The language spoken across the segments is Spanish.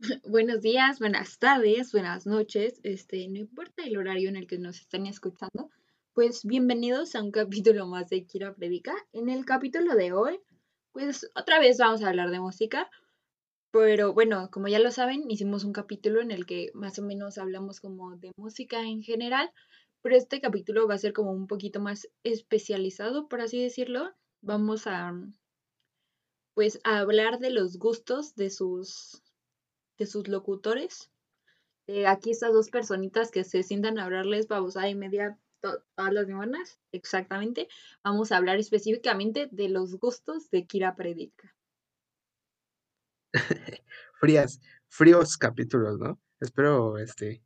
Buenos días, buenas tardes, buenas noches, este, no importa el horario en el que nos estén escuchando, pues bienvenidos a un capítulo más de Kira Predica. En el capítulo de hoy, pues otra vez vamos a hablar de música, pero bueno, como ya lo saben, hicimos un capítulo en el que más o menos hablamos como de música en general, pero este capítulo va a ser como un poquito más especializado, por así decirlo. Vamos a pues a hablar de los gustos de sus de sus locutores. Eh, aquí estas dos personitas que se sientan a hablarles babosada y media todas las semanas, exactamente. Vamos a hablar específicamente de los gustos de Kira Predica. Frías, fríos capítulos, ¿no? Espero, este,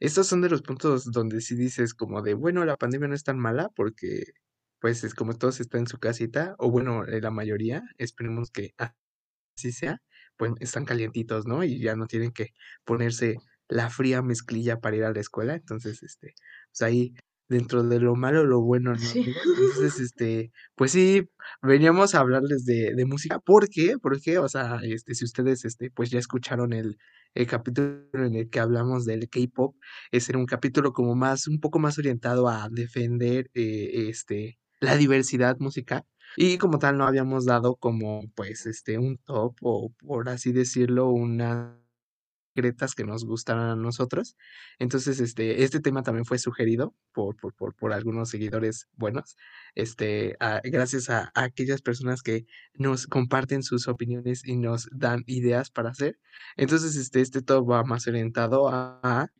estos son de los puntos donde sí dices como de, bueno, la pandemia no es tan mala porque, pues, es como todos están en su casita, o bueno, la mayoría, esperemos que así sea, pues están calientitos, ¿no? Y ya no tienen que ponerse la fría mezclilla para ir a la escuela. Entonces, este, pues ahí dentro de lo malo, lo bueno, ¿no? Entonces, este, pues sí, veníamos a hablarles de, de música. ¿Por qué? Porque, o sea, este, si ustedes, este, pues ya escucharon el, el capítulo en el que hablamos del K-pop, ese era un capítulo como más, un poco más orientado a defender, eh, este, la diversidad musical. Y como tal no habíamos dado como pues este un top o por así decirlo, unas secretas que nos gustaran a nosotros. Entonces, este, este tema también fue sugerido por, por, por, por algunos seguidores buenos, este, gracias a, a, aquellas personas que nos comparten sus opiniones y nos dan ideas para hacer. Entonces, este, este top va más orientado a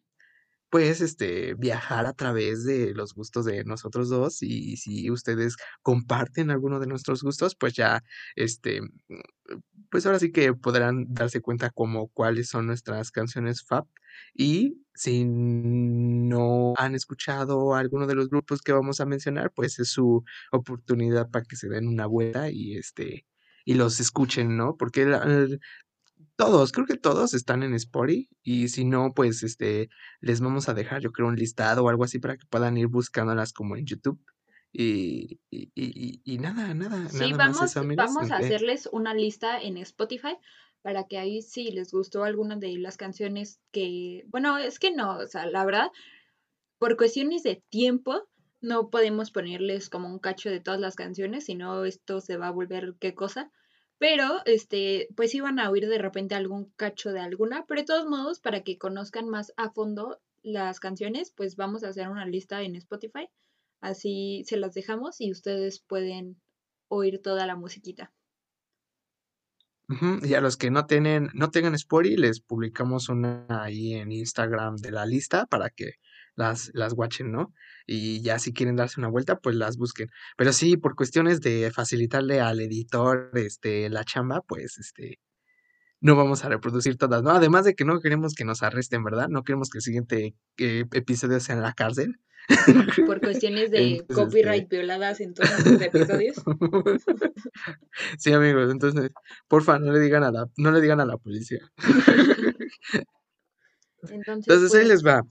pues, este, viajar a través de los gustos de nosotros dos, y si ustedes comparten alguno de nuestros gustos, pues ya, este, pues ahora sí que podrán darse cuenta como cuáles son nuestras canciones fab. Y si no han escuchado alguno de los grupos que vamos a mencionar, pues es su oportunidad para que se den una vuelta y, este, y los escuchen, ¿no? Porque la todos, creo que todos están en Spotify y si no, pues, este, les vamos a dejar, yo creo, un listado o algo así para que puedan ir buscándolas como en YouTube. Y, y, y, y nada, nada, sí, nada vamos, más eso, vamos a hacerles una lista en Spotify para que ahí si les gustó alguna de las canciones que, bueno, es que no, o sea, la verdad, por cuestiones de tiempo, no podemos ponerles como un cacho de todas las canciones, sino esto se va a volver qué cosa. Pero, este, pues iban a oír de repente algún cacho de alguna, pero de todos modos, para que conozcan más a fondo las canciones, pues vamos a hacer una lista en Spotify. Así se las dejamos y ustedes pueden oír toda la musiquita. Y a los que no tienen, no tengan Spotify, les publicamos una ahí en Instagram de la lista para que las, las watchen, ¿no? Y ya si quieren darse una vuelta, pues las busquen. Pero sí, por cuestiones de facilitarle al editor este, la chamba, pues este, no vamos a reproducir todas, ¿no? Además de que no queremos que nos arresten, ¿verdad? No queremos que el siguiente eh, episodio sea en la cárcel. Por cuestiones de este copyright violadas en todos los episodios. sí, amigos, entonces, porfa, no le digan a la, no le digan a la policía. Entonces, ahí pues les va.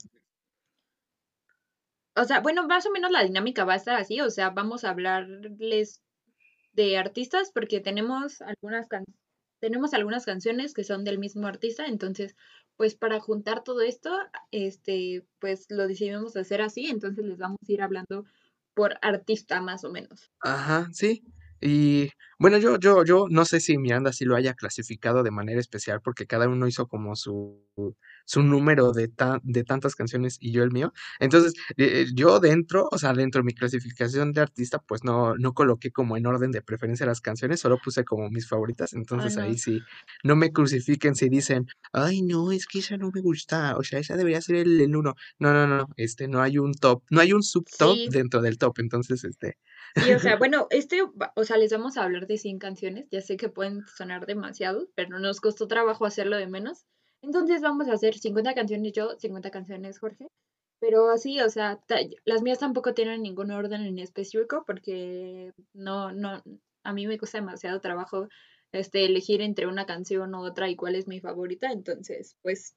O sea, bueno, más o menos la dinámica va a estar así, o sea, vamos a hablarles de artistas porque tenemos algunas tenemos algunas canciones que son del mismo artista, entonces, pues para juntar todo esto, este, pues lo decidimos hacer así, entonces les vamos a ir hablando por artista más o menos. Ajá, sí. Y bueno, yo, yo, yo no sé si Miranda sí lo haya clasificado de manera especial porque cada uno hizo como su, su número de, de tantas canciones y yo el mío. Entonces, eh, yo dentro, o sea, dentro de mi clasificación de artista, pues no, no coloqué como en orden de preferencia las canciones, solo puse como mis favoritas. Entonces ahí sí, no me crucifiquen si dicen, ay, no, es que esa no me gusta, o sea, esa debería ser el, el uno. No, no, no, este, no hay un top, no hay un subtop dentro del top. Entonces, este. Sí, o sea, bueno, este, o sea, les vamos a hablar de 100 canciones, ya sé que pueden sonar demasiado, pero nos costó trabajo hacerlo de menos. Entonces vamos a hacer 50 canciones yo, 50 canciones Jorge. Pero así, o sea, las mías tampoco tienen ningún orden en específico porque no, no, a mí me cuesta demasiado trabajo este, elegir entre una canción u otra y cuál es mi favorita. Entonces, pues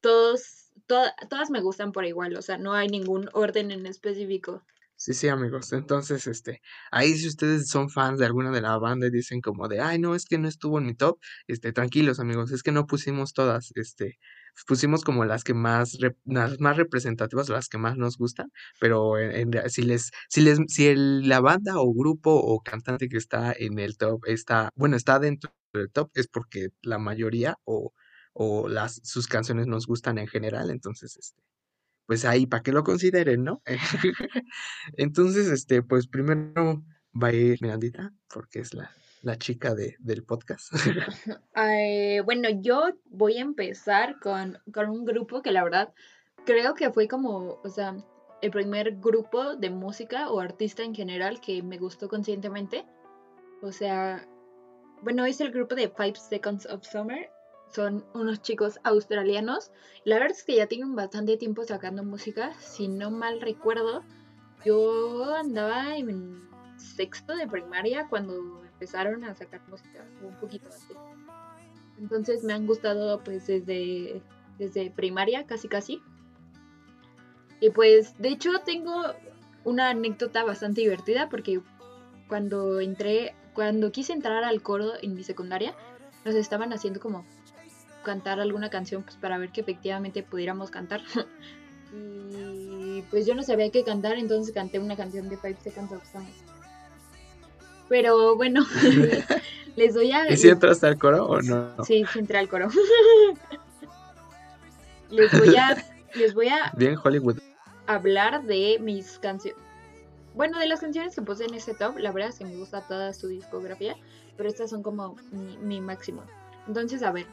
todos, todas me gustan por igual, o sea, no hay ningún orden en específico. Sí, sí, amigos. Entonces, este, ahí si ustedes son fans de alguna de la banda y dicen como de, ay, no, es que no estuvo en mi top, este, tranquilos, amigos, es que no pusimos todas, este, pusimos como las que más, las más representativas, las que más nos gustan, pero en, si les, si les, si el, la banda o grupo o cantante que está en el top está, bueno, está dentro del top, es porque la mayoría o, o las, sus canciones nos gustan en general, entonces, este, pues ahí para que lo consideren, ¿no? Entonces, este, pues primero va a ir Mirandita, porque es la, la chica de, del podcast. bueno, yo voy a empezar con, con un grupo que la verdad creo que fue como, o sea, el primer grupo de música o artista en general que me gustó conscientemente. O sea, bueno, es el grupo de Five Seconds of Summer son unos chicos australianos. La verdad es que ya tienen bastante tiempo sacando música. Si no mal recuerdo, yo andaba en sexto de primaria cuando empezaron a sacar música, un poquito antes. Entonces me han gustado pues desde, desde primaria, casi casi. Y pues de hecho tengo una anécdota bastante divertida porque cuando entré, cuando quise entrar al coro en mi secundaria, nos estaban haciendo como cantar alguna canción pues para ver que efectivamente pudiéramos cantar. y pues yo no sabía qué cantar, entonces canté una canción de Five Seconds of Summer. Pero bueno, les doy a... ¿Y si entraste al coro o no? Sí, sí entré al coro. les voy a... Les voy a... Bien Hollywood. Hablar de mis canciones. Bueno, de las canciones que puse en ese top, la verdad es que me gusta toda su discografía, pero estas son como mi, mi máximo. Entonces, a ver,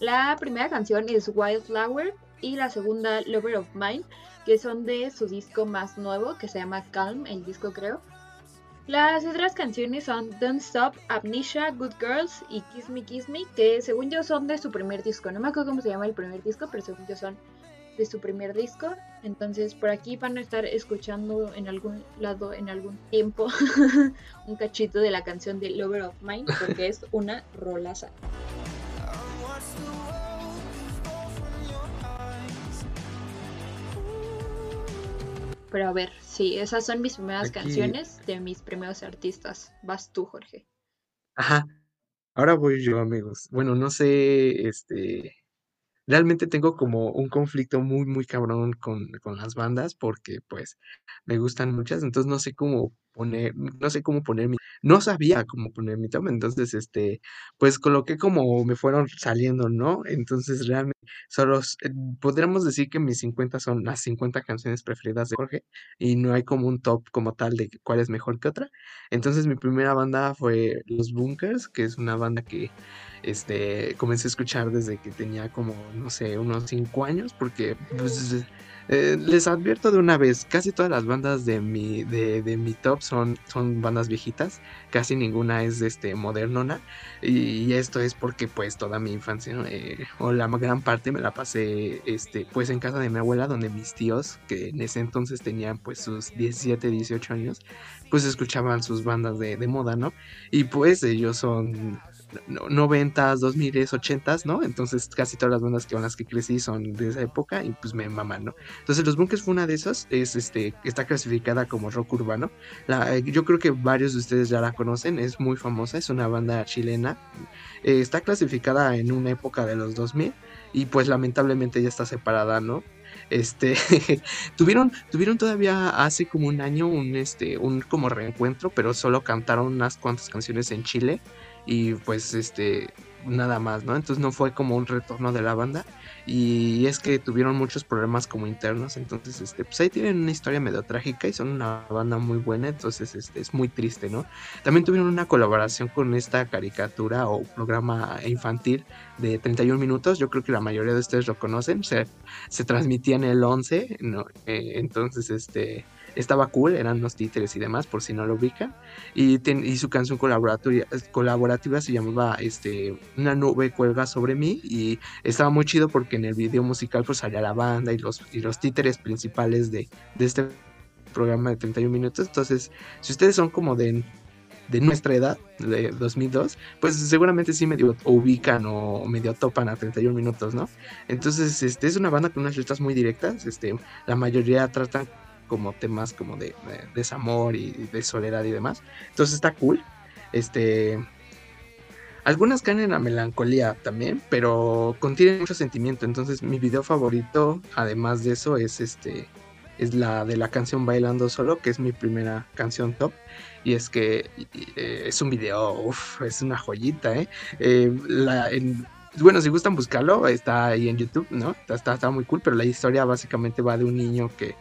la primera canción es Wildflower y la segunda Lover of Mine, que son de su disco más nuevo, que se llama Calm, el disco creo. Las otras canciones son Don't Stop, Amnesia, Good Girls y Kiss Me Kiss Me, que según yo son de su primer disco. No me acuerdo cómo se llama el primer disco, pero según yo son de su primer disco. Entonces por aquí van a estar escuchando en algún lado, en algún tiempo, un cachito de la canción de Lover of Mine, porque es una rolaza. Pero a ver, sí, esas son mis primeras canciones de mis primeros artistas. Vas tú, Jorge. Ajá. Ahora voy yo, amigos. Bueno, no sé, este, realmente tengo como un conflicto muy, muy cabrón con, con las bandas porque pues me gustan muchas, entonces no sé cómo poner, no sé cómo poner mi, no sabía cómo poner mi tema, entonces, este, pues coloqué como me fueron saliendo, ¿no? Entonces, realmente, solo, eh, podríamos decir que mis 50 son las 50 canciones preferidas de Jorge, y no hay como un top como tal de cuál es mejor que otra. Entonces, mi primera banda fue Los Bunkers, que es una banda que, este, comencé a escuchar desde que tenía como, no sé, unos 5 años, porque, pues, eh, les advierto de una vez, casi todas las bandas de mi, de, de, mi top son, son bandas viejitas, casi ninguna es este, modernona, y, esto es porque pues toda mi infancia, eh, o la gran parte me la pasé este, pues en casa de mi abuela, donde mis tíos, que en ese entonces tenían pues sus 17, 18 años, pues escuchaban sus bandas de, de moda, ¿no? Y pues ellos son 90s, 2000s, 80s, ¿no? Entonces casi todas las bandas con las que crecí son de esa época y pues me maman, ¿no? Entonces Los Bunkers fue una de esas, es, este, está clasificada como rock urbano. La, yo creo que varios de ustedes ya la conocen, es muy famosa, es una banda chilena. Eh, está clasificada en una época de los 2000 y pues lamentablemente ya está separada, ¿no? Este tuvieron tuvieron todavía hace como un año un este un como reencuentro, pero solo cantaron unas cuantas canciones en Chile y pues este nada más, ¿no? Entonces no fue como un retorno de la banda y es que tuvieron muchos problemas como internos, entonces este pues ahí tienen una historia medio trágica y son una banda muy buena, entonces este es muy triste, ¿no? También tuvieron una colaboración con esta caricatura o programa infantil de 31 minutos, yo creo que la mayoría de ustedes lo conocen, se, se transmitía en el 11, ¿no? Eh, entonces este estaba cool, eran los títeres y demás, por si no lo ubican. Y, y su canción colaborativa, colaborativa se llamaba este, Una nube cuelga sobre mí y estaba muy chido porque en el video musical pues salía la banda y los, y los títeres principales de, de este programa de 31 minutos. Entonces, si ustedes son como de de nuestra edad, de 2002, pues seguramente sí medio ubican o medio topan a 31 minutos, ¿no? Entonces, este es una banda con unas letras muy directas, este, la mayoría tratan como temas como de, desamor y de soledad y demás. Entonces está cool. Este, algunas caen en la melancolía también, pero contienen mucho sentimiento. Entonces mi video favorito, además de eso, es este es la de la canción Bailando Solo, que es mi primera canción top. Y es que eh, es un video, uff, es una joyita, ¿eh? eh bueno, si gustan buscarlo, está ahí en YouTube, ¿no? Está, está, muy cool, pero la historia básicamente va de un niño que,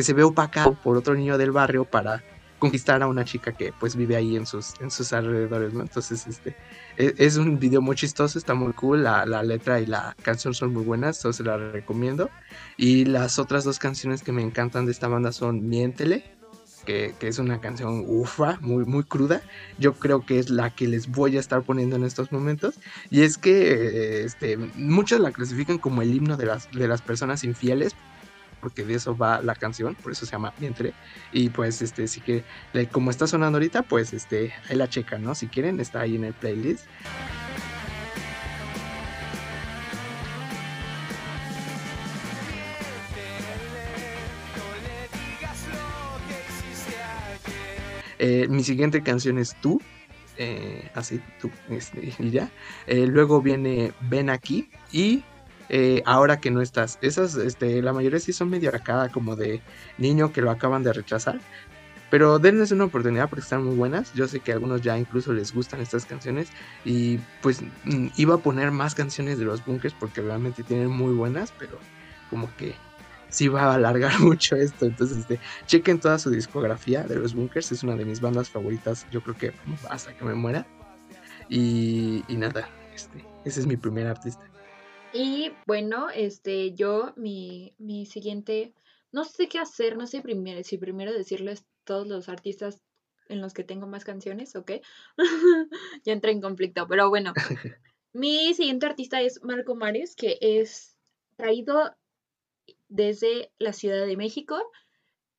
que se ve opacado por otro niño del barrio para conquistar a una chica que pues vive ahí en sus, en sus alrededores, ¿no? Entonces, este, e, es, un video muy chistoso, está muy cool, la, la, letra y la canción son muy buenas, entonces la recomiendo. Y las otras dos canciones que me encantan de esta banda son Miéntele, que, que, es una canción ufa, muy, muy cruda. Yo creo que es la que les voy a estar poniendo en estos momentos. Y es que este, muchos la clasifican como el himno de las, de las personas infieles, porque de eso va la canción, por eso se llama Vientre. Y pues, este, sí que, como está sonando ahorita, pues, este, ahí la checa, ¿no? Si quieren, está ahí en el playlist. Eh, mi siguiente canción es Tú, eh, así, tú, este, y ya. Eh, luego viene Ven aquí y eh, ahora que no estás. Esas, este, la mayoría sí son medio arcada, como de niño que lo acaban de rechazar. Pero denles una oportunidad porque están muy buenas. Yo sé que a algunos ya incluso les gustan estas canciones. Y pues mm, iba a poner más canciones de los bunkers porque realmente tienen muy buenas, pero como que sí va a alargar mucho esto. Entonces, este, chequen toda su discografía de los bunkers. Es una de mis bandas favoritas. Yo creo que hasta que me muera. Y, y nada, este, ese es mi primer artista. Y bueno, este, yo, mi, mi siguiente, no sé qué hacer, no sé primero, si primero decirles todos los artistas en los que tengo más canciones, ¿ok? ya entré en conflicto, pero bueno. mi siguiente artista es Marco Mares, que es traído desde la Ciudad de México.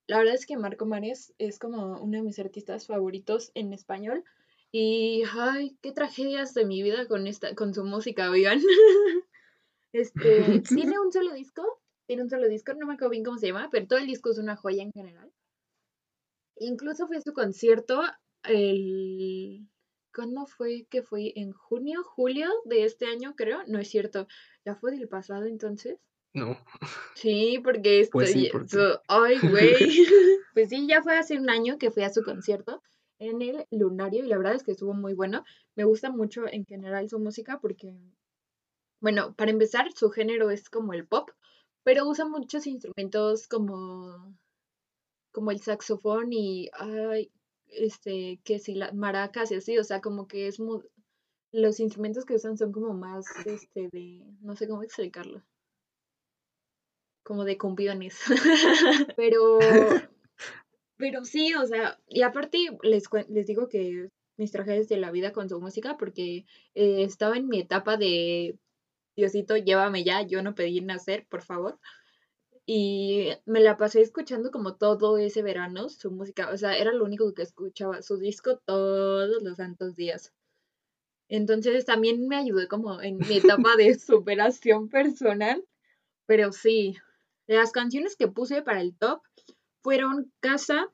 La verdad es que Marco Mares es como uno de mis artistas favoritos en español. Y ay, qué tragedias de mi vida con esta, con su música, oigan. Este, tiene un solo disco, tiene un solo disco, no me acuerdo bien cómo se llama, pero todo el disco es una joya en general. Incluso fue a su concierto el... ¿Cuándo fue que fue? ¿En junio, julio de este año, creo? No es cierto. ¿Ya fue del pasado entonces? No. Sí, porque esto... Pues sí, ay, güey. pues sí, ya fue hace un año que fui a su concierto en el Lunario y la verdad es que estuvo muy bueno. Me gusta mucho en general su música porque bueno, para empezar, su género es como el pop, pero usa muchos instrumentos como, como el saxofón y, ay, este, que si las maracas y así, o sea, como que es muy, los instrumentos que usan son como más, este, de, no sé cómo explicarlo, como de cumpiones, pero, pero sí, o sea, y aparte les, les digo que mis trajes de la vida con su música porque eh, estaba en mi etapa de Diosito, llévame ya, yo no pedí nacer, por favor. Y me la pasé escuchando como todo ese verano su música, o sea, era lo único que escuchaba, su disco todos los santos días. Entonces también me ayudó como en mi etapa de superación personal, pero sí, las canciones que puse para el top fueron Casa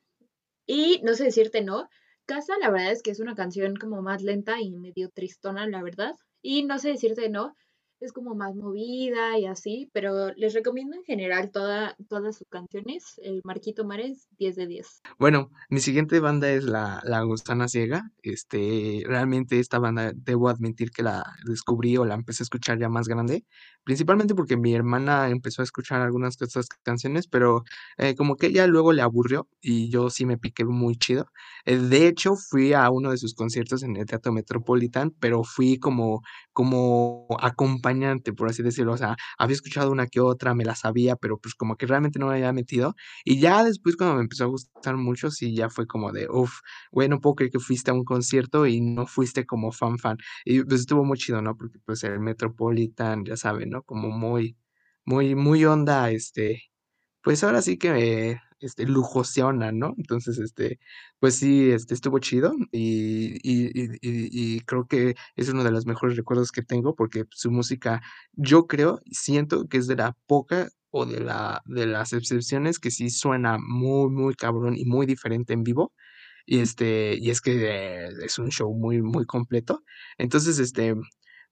y no sé decirte no. Casa, la verdad es que es una canción como más lenta y medio tristona, la verdad. Y no sé decirte no, es como más movida y así, pero les recomiendo en general toda, todas sus canciones. El Marquito Mares, 10 de 10. Bueno, mi siguiente banda es la, la Gusana Ciega. Este, realmente esta banda debo admitir que la descubrí o la empecé a escuchar ya más grande, principalmente porque mi hermana empezó a escuchar algunas de estas canciones, pero eh, como que ella luego le aburrió y yo sí me piqué muy chido. Eh, de hecho, fui a uno de sus conciertos en el Teatro Metropolitan, pero fui como, como por así decirlo. O sea, había escuchado una que otra, me la sabía, pero pues como que realmente no me había metido. Y ya después cuando me empezó a gustar mucho, sí, ya fue como de, uff, güey, no puedo creer que fuiste a un concierto y no fuiste como fan fan. Y pues estuvo muy chido, ¿no? Porque pues el Metropolitan, ya saben, ¿no? Como muy, muy, muy onda, este, pues ahora sí que este, lujosiona, ¿no? Entonces, este, pues sí, este, estuvo chido y, y, y, y, creo que es uno de los mejores recuerdos que tengo porque su música, yo creo, siento que es de la poca o de, la, de las excepciones que sí suena muy, muy cabrón y muy diferente en vivo. Y este, y es que es un show muy, muy completo. Entonces, este,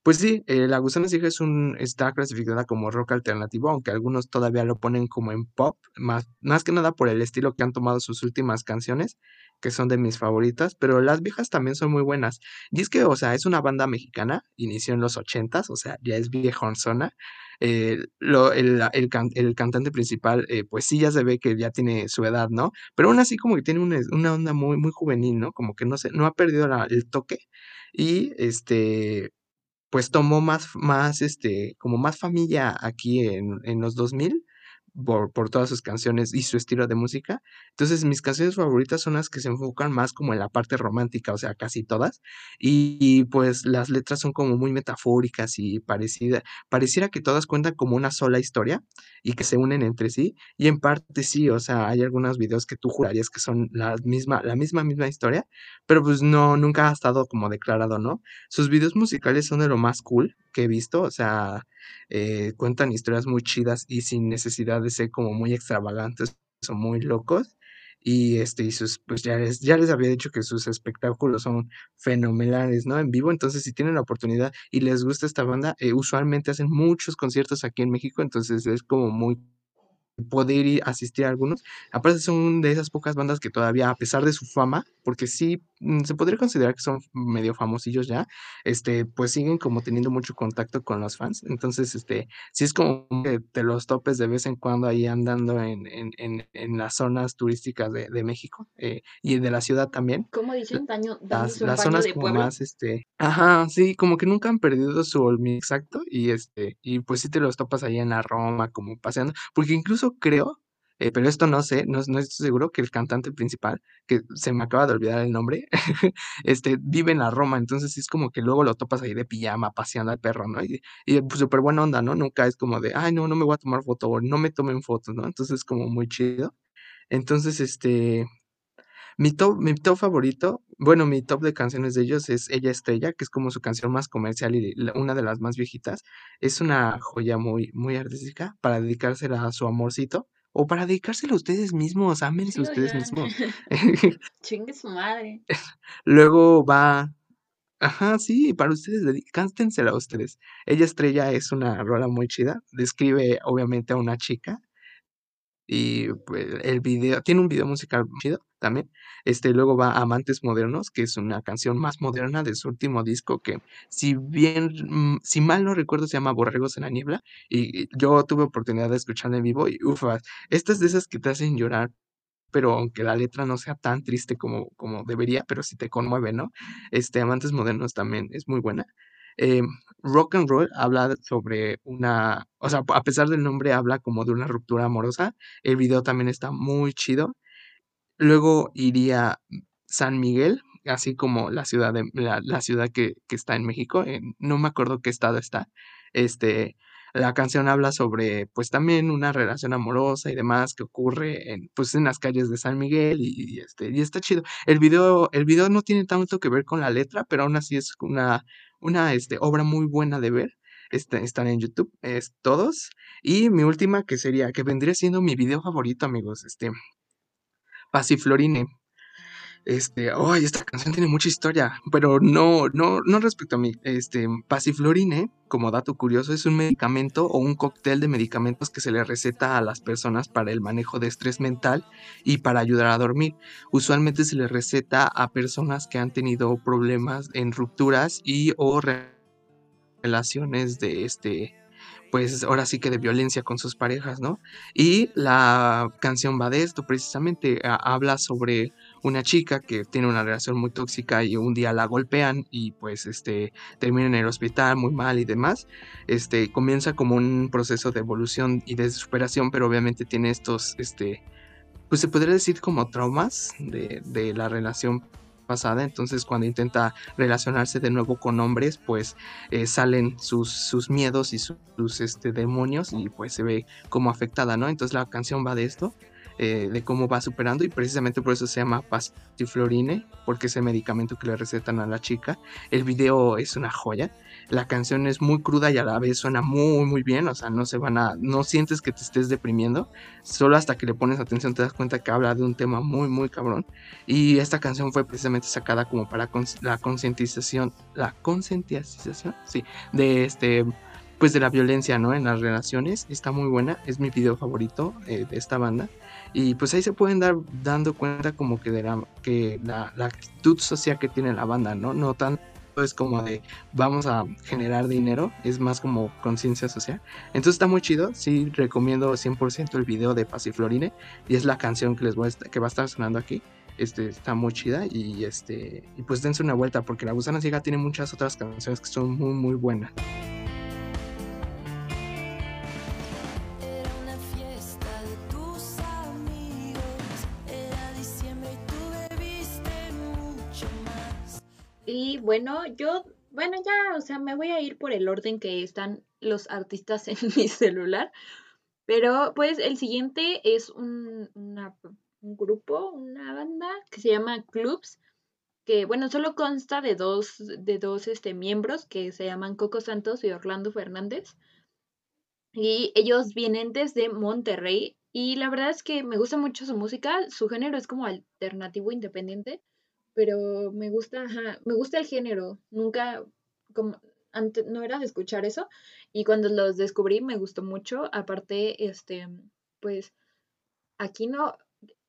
pues sí, eh, La Gusana Ciega es está clasificada como rock alternativo, aunque algunos todavía lo ponen como en pop, más, más que nada por el estilo que han tomado sus últimas canciones, que son de mis favoritas, pero las viejas también son muy buenas. Y es que, o sea, es una banda mexicana, inició en los ochentas, o sea, ya es viejonzona. Eh, lo, el, el, el, cantante principal, eh, pues sí, ya se ve que ya tiene su edad, ¿no? Pero aún así como que tiene una, una onda muy, muy juvenil, ¿no? Como que no sé, no ha perdido el toque. Y este, pues tomó más, más, este, como más familia aquí en, en los 2000 por, todas sus canciones y su estilo de música. Entonces, mis canciones favoritas son las que se enfocan más como en la parte romántica, o sea, casi todas. Y, pues las letras son como muy metafóricas y parecida, pareciera que todas cuentan como una sola historia y que se unen entre sí. Y en parte sí, o sea, hay algunos videos que tú jurarías que son la misma, la misma, misma historia, pero pues no, nunca ha estado como declarado, ¿no? Sus videos musicales son de lo más cool que he visto, o sea, eh, cuentan historias muy chidas y sin necesidad de ser como muy extravagantes o muy locos. Y este, y sus, pues ya les, ya les había dicho que sus espectáculos son fenomenales, ¿no? En vivo. Entonces, si tienen la oportunidad y les gusta esta banda, eh, usualmente hacen muchos conciertos aquí en México. Entonces es como muy poder ir asistir a algunos. Aparte son de esas pocas bandas que todavía, a pesar de su fama, porque sí se podría considerar que son medio famosillos ya, este, pues siguen como teniendo mucho contacto con los fans. Entonces, este, sí es como que te los topes de vez en cuando ahí andando en, en, en, en las zonas turísticas de, de México eh, y de la ciudad también. ¿Cómo dicen? Daño, las, las zonas de como más, este, ajá, sí, como que nunca han perdido su olmi exacto y este, y pues sí te los topas ahí en la Roma, como paseando, porque incluso creo, eh, pero esto no sé, no, estoy seguro que el cantante principal, que se me acaba de olvidar el nombre, este, vive en la Roma, entonces es como que luego lo topas ahí de pijama, paseando al perro, ¿no? Y, y pues súper buena onda, ¿no? Nunca es como de, ay, no, no me voy a tomar foto, o no me tomen fotos, ¿no? Entonces es como muy chido. Entonces, este, mi top, mi top favorito, bueno, mi top de canciones de ellos es Ella Estrella, que es como su canción más comercial y una de las más viejitas. Es una joya muy, muy artística para dedicársela a su amorcito o para dedicársela a ustedes mismos, ámense sí, ustedes mismos. Chingue su madre. Luego va Ajá, sí, para ustedes, cántensela a ustedes. Ella Estrella es una rola muy chida. Describe, obviamente, a una chica y pues, el video, tiene un video musical chido también. Este, luego va Amantes Modernos, que es una canción más moderna de su último disco, que si bien, mm, si mal no recuerdo, se llama Borregos en la Niebla. Y yo tuve oportunidad de escucharla en vivo y ufa, estas de esas que te hacen llorar, pero aunque la letra no sea tan triste como, como debería, pero sí te conmueve, ¿no? Este, Amantes Modernos también es muy buena. Eh, rock and roll habla sobre una, o sea, a pesar del nombre habla como de una ruptura amorosa. El video también está muy chido. Luego iría San Miguel, así como la ciudad de la, la ciudad que, que, está en México, no me acuerdo qué estado está. Este, la canción habla sobre, pues también una relación amorosa y demás que ocurre en, pues en las calles de San Miguel y, este, y está chido. El video, el video no tiene tanto que ver con la letra, pero aún así es una, una este, obra muy buena de ver. Este, están en YouTube, es todos. Y mi última que sería, que vendría siendo mi video favorito, amigos, este, Pasiflorine. Este, ay, esta canción tiene mucha historia, pero no, no, no respecto a mí. Este, Pasiflorine, como dato curioso, es un medicamento o un cóctel de medicamentos que se le receta a las personas para el manejo de estrés mental y para ayudar a dormir. Usualmente se le receta a personas que han tenido problemas en rupturas y o relaciones de este pues ahora sí que de violencia con sus parejas, ¿no? Y la canción va de esto, precisamente habla sobre una chica que tiene una relación muy tóxica y un día la golpean y pues este termina en el hospital muy mal y demás. Este comienza como un proceso de evolución y de superación, pero obviamente tiene estos este pues se podría decir como traumas de, de la relación pasada, entonces cuando intenta relacionarse de nuevo con hombres, pues eh, salen sus, sus, miedos y sus, sus, este, demonios y pues se ve como afectada, ¿no? Entonces la canción va de esto, eh, de cómo va superando y precisamente por eso se llama Pastiflorine, porque es el medicamento que le recetan a la chica. El video es una joya. la canción es muy cruda y a la vez suena muy muy bien, o sea, no se van a, no sientes que te estés deprimiendo, solo hasta que le pones atención te das cuenta que habla de un tema muy muy cabrón y esta canción fue precisamente sacada como para la concientización, la concientización, sí, de este pues de la violencia, ¿no? En las relaciones. Está muy buena, es mi video favorito eh, de esta banda. Y pues ahí se pueden dar dando cuenta como que de la, que la, actitud social que tiene la banda, ¿no? No tanto es como de vamos a generar dinero, es más como conciencia social. Entonces está muy chido, sí recomiendo 100% el video de Pasiflorine y es la canción que les voy a que va a estar sonando aquí. Este, está muy chida y este y pues dense una vuelta porque La Gusana Ciega tiene muchas otras canciones que son muy muy buenas. Y bueno, yo, bueno, ya, o sea, me voy a ir por el orden que están los artistas en mi celular. Pero pues el siguiente es un, un grupo, una banda que se llama Clubs, que bueno, solo consta de dos, de dos este, miembros que se llaman Coco Santos y Orlando Fernández. Y ellos vienen desde Monterrey y la verdad es que me gusta mucho su música, su género es como alternativo independiente pero me gusta, me gusta el género. Nunca, como, antes, no era de escuchar eso. Y cuando los descubrí me gustó mucho. Aparte, este, pues, aquí no,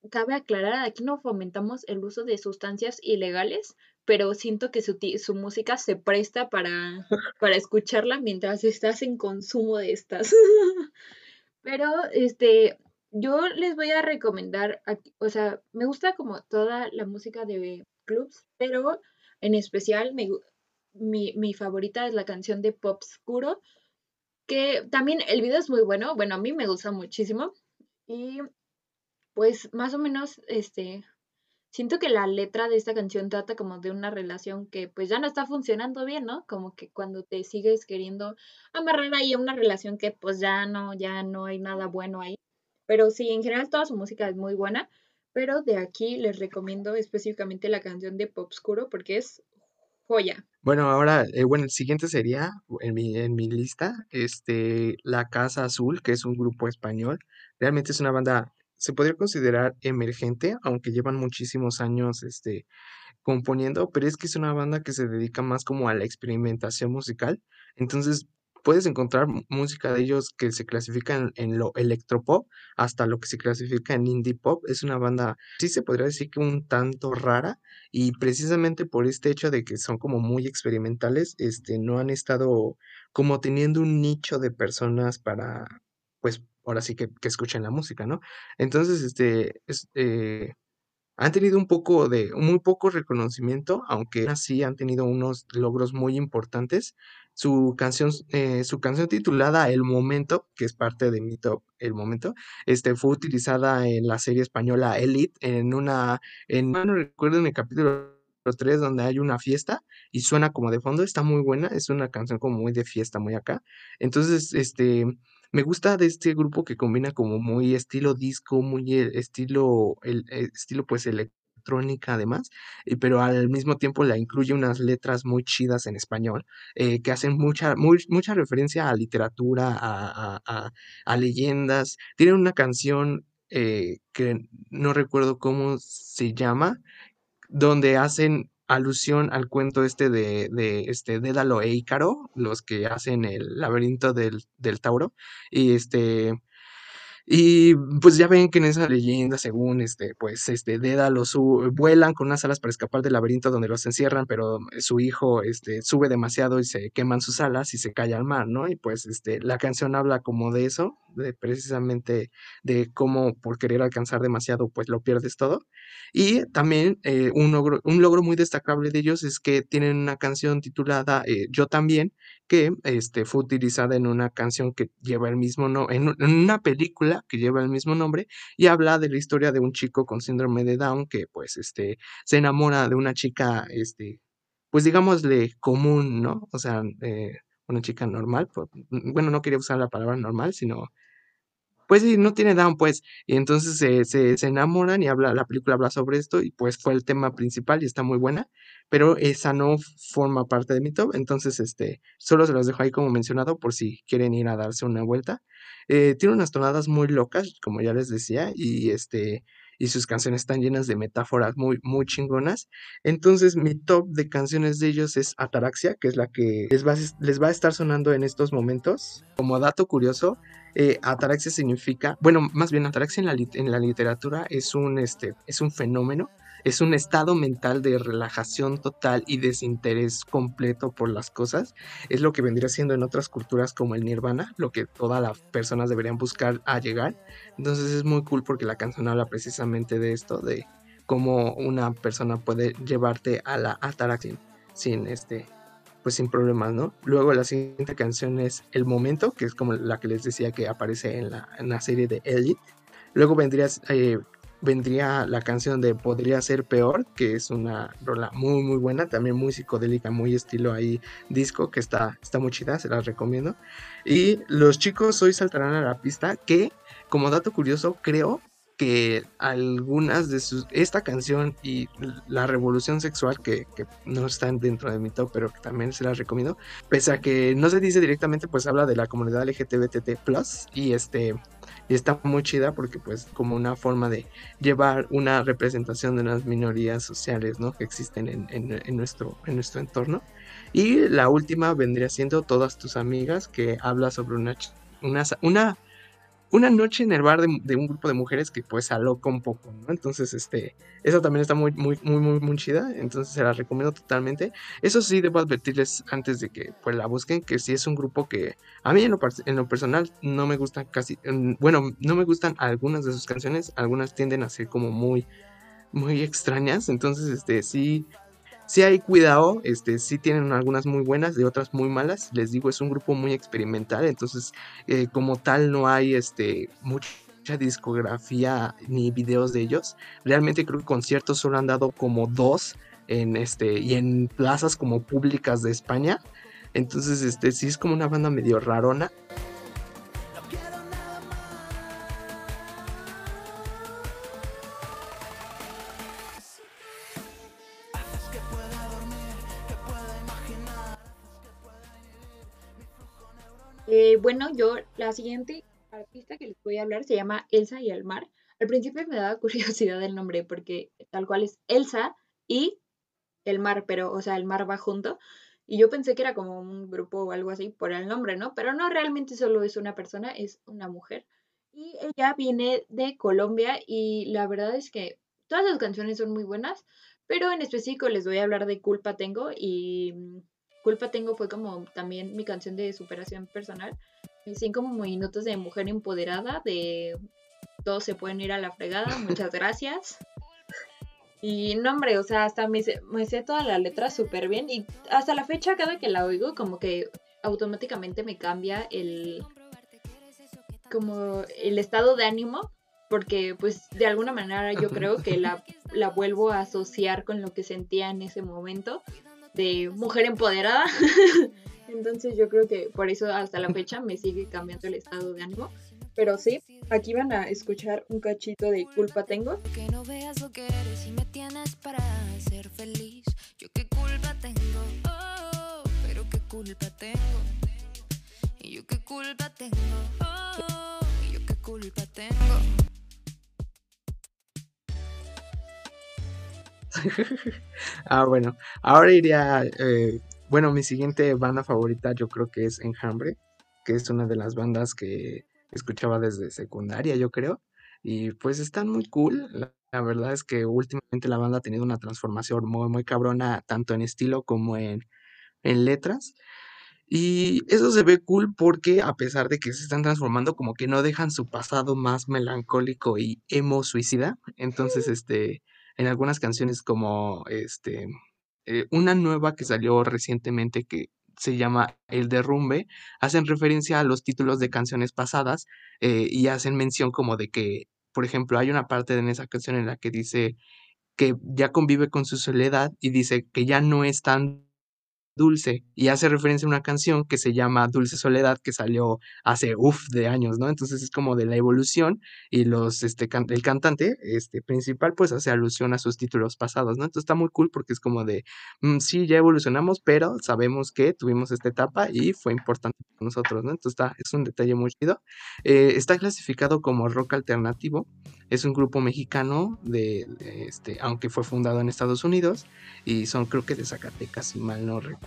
cabe aclarar, aquí no fomentamos el uso de sustancias ilegales, pero siento que su, su música se presta para, para escucharla mientras estás en consumo de estas. pero, este, yo les voy a recomendar, o sea, me gusta como toda la música de clubs, pero en especial mi, mi, favorita es la canción de Pop Oscuro, que también el video es muy bueno, bueno, a mí me gusta muchísimo y pues más o menos, este, siento que la letra de esta canción trata como de una relación que pues ya no está funcionando bien, ¿no? Como que cuando te sigues queriendo amarrar ahí a una relación que pues ya no, ya no hay nada bueno ahí. Pero sí, en general toda su música es muy buena pero de aquí les recomiendo específicamente la canción de Pop Oscuro porque es joya. Bueno, ahora, eh, bueno, el siguiente sería en mi, en mi lista, este, La Casa Azul, que es un grupo español. Realmente es una banda, se podría considerar emergente, aunque llevan muchísimos años, este, componiendo, pero es que es una banda que se dedica más como a la experimentación musical. Entonces, puedes encontrar música de ellos que se clasifica en, lo electropop hasta lo que se clasifica en indie pop. Es una banda, sí se podría decir que un tanto rara y precisamente por este hecho de que son como muy experimentales, este, no han estado como teniendo un nicho de personas para, pues, ahora sí que, que escuchen la música, ¿no? Entonces, este, es, eh, han tenido un poco de, muy poco reconocimiento, aunque así han tenido unos logros muy importantes. Su canción, eh, su canción titulada El Momento, que es parte de mi top El Momento, este, fue utilizada en la serie española Elite, en una, en, no recuerdo en el capítulo 3 donde hay una fiesta y suena como de fondo, está muy buena, es una canción como muy de fiesta, muy acá. Entonces, este, me gusta de este grupo que combina como muy estilo disco, muy eh, estilo, el, eh, estilo pues además, pero al mismo tiempo la incluye unas letras muy chidas en español, eh, que hacen mucha, mucha referencia a literatura, a, leyendas. Tienen una canción que no recuerdo cómo se llama, donde hacen alusión al cuento este de, de este Dédalo e Ícaro, los que hacen el laberinto del, del Tauro, y este y pues ya ven que en esa leyenda, según este, pues este Dédalo su, vuelan con unas alas para escapar del laberinto donde los encierran, pero su hijo este, sube demasiado y se queman sus alas y se cae al mar, ¿no? Y pues este, la canción habla como de eso, de precisamente de cómo por querer alcanzar demasiado, pues lo pierdes todo. Y también eh, un, logro, un logro muy destacable de ellos es que tienen una canción titulada eh, Yo también, que este, fue utilizada en una canción que lleva el mismo nombre, en, una película que lleva el mismo nombre y habla de la historia de un chico con síndrome de Down que pues este, se enamora de una chica, este, pues digámosle común, ¿no? O sea, eh, una chica normal, bueno, no quería usar la palabra normal, sino Pues sí, no tiene down, pues. Y entonces se, se, enamoran y habla, la película habla sobre esto y pues fue el tema principal y está muy buena, pero esa no forma parte de mi top, entonces este, solo se los dejo ahí como mencionado por si quieren ir a darse una vuelta. Eh, tiene unas tonadas muy locas, como ya les decía, y este, y sus canciones están llenas de metáforas muy, muy chingonas. Entonces, mi top de canciones de ellos es Ataraxia, que es la que les va, les va a estar sonando en estos momentos. Como dato curioso, eh, ataraxia significa, bueno, más bien ataraxia en la, en la literatura es un, este, es un fenómeno es un estado mental de relajación total y desinterés completo por las cosas. Es lo que vendría siendo en otras culturas como el nirvana, lo que todas las personas deberían buscar a llegar. Entonces es muy cool porque la canción habla precisamente de esto, de cómo una persona puede llevarte a la ataraxia sin este pues sin problemas, ¿no? Luego la siguiente canción es El Momento, que es como la que les decía que aparece en la, en la serie de Elite. Luego vendría eh, vendría la canción de Podría ser peor, que es una rola muy muy buena, también muy psicodélica, muy estilo ahí disco, que está, está muy chida, se las recomiendo. Y los chicos hoy saltarán a la pista, que como dato curioso creo que algunas de sus, esta canción y la revolución sexual, que, que, no están dentro de mi top, pero que también se las recomiendo, pese a que no se dice directamente, pues habla de la comunidad LGTBTT+, y este, y está muy chida porque pues como una forma de llevar una representación de las minorías sociales, ¿no? Que existen en, en, nuestro, en nuestro entorno. Y la última vendría siendo Todas tus amigas, que habla sobre una, una, una una noche en el bar de, un grupo de mujeres que pues aloca un poco, ¿no? Entonces, este, eso también está muy, muy, muy, muy, muy chida, entonces se la recomiendo totalmente. Eso sí, debo advertirles antes de que pues la busquen, que sí es un grupo que a mí en lo, en lo personal no me gustan casi, bueno, no me gustan algunas de sus canciones, algunas tienden a ser como muy, muy extrañas, entonces, este, sí, si hay cuidado, este, sí tienen algunas muy buenas y otras muy malas. Les digo, es un grupo muy experimental, entonces eh, como tal no hay este, mucha discografía ni videos de ellos. Realmente creo que conciertos solo han dado como dos en este y en plazas como públicas de España. Entonces, este sí es como una banda medio rarona. Bueno, yo la siguiente artista que les voy a hablar se llama Elsa y el mar. Al principio me daba curiosidad el nombre porque tal cual es Elsa y el mar, pero o sea, el mar va junto. Y yo pensé que era como un grupo o algo así por el nombre, ¿no? Pero no, realmente solo es una persona, es una mujer. Y ella viene de Colombia y la verdad es que todas las canciones son muy buenas, pero en específico les voy a hablar de Culpa Tengo y Culpa Tengo fue como también mi canción de superación personal. Cinco como minutos de mujer empoderada, de todos se pueden ir a la fregada, muchas gracias. Y no, hombre, o sea, hasta me sé, me sé toda la letra súper bien. Y hasta la fecha, cada que la oigo, como que automáticamente me cambia el. como el estado de ánimo. Porque, pues, de alguna manera yo creo que la, la vuelvo a asociar con lo que sentía en ese momento de mujer empoderada. Entonces yo creo que por eso hasta la fecha me sigue cambiando el estado de ánimo. Pero sí, aquí van a escuchar un cachito de culpa tengo. Que no veas lo que eres y me tienes para ser feliz. Yo qué culpa tengo, oh, pero qué culpa tengo. Y yo qué culpa tengo, oh, y yo qué culpa tengo. ah, bueno, ahora iría, eh, bueno, mi siguiente banda favorita yo creo que es Enjambre, que es una de las bandas que escuchaba desde secundaria, yo creo, y pues están muy cool. La, verdad es que últimamente la banda ha tenido una transformación muy, muy cabrona, tanto en estilo como en, en letras. Y eso se ve cool porque a pesar de que se están transformando, como que no dejan su pasado más melancólico y emo suicida. Entonces, este, en algunas canciones como este, eh, una nueva que salió recientemente que se llama El Derrumbe, hacen referencia a los títulos de canciones pasadas eh, y hacen mención como de que, por ejemplo, hay una parte en esa canción en la que dice que ya convive con su soledad y dice que ya no es tan Dulce y hace referencia a una canción que se llama Dulce Soledad que salió hace uff de años, ¿no? Entonces es como de la evolución y los este el cantante este principal pues hace alusión a sus títulos pasados, ¿no? Entonces está muy cool porque es como de mm, sí, ya evolucionamos, pero sabemos que tuvimos esta etapa y fue importante para nosotros, ¿no? Entonces está es un detalle muy chido. Eh, está clasificado como rock alternativo. Es un grupo mexicano de, este, aunque fue fundado en Estados Unidos y son creo que de Zacatecas, si mal no recuerdo.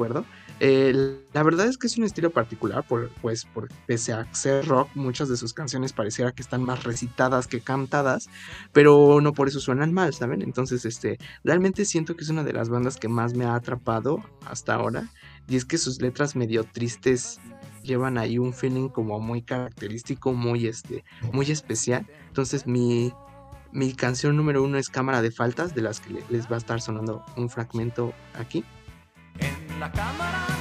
La verdad es que es un estilo particular, por, pues pese a ser rock, muchas de sus canciones pareciera que están más recitadas que cantadas, pero no por eso suenan mal, ¿saben? Entonces, este, realmente siento que es una de las bandas que más me ha atrapado hasta ahora y es que sus letras medio tristes llevan ahí un feeling como muy característico, muy este, especial. Entonces mi canción número uno es Cámara de Faltas, de las que les va a estar sonando un fragmento aquí. La cámara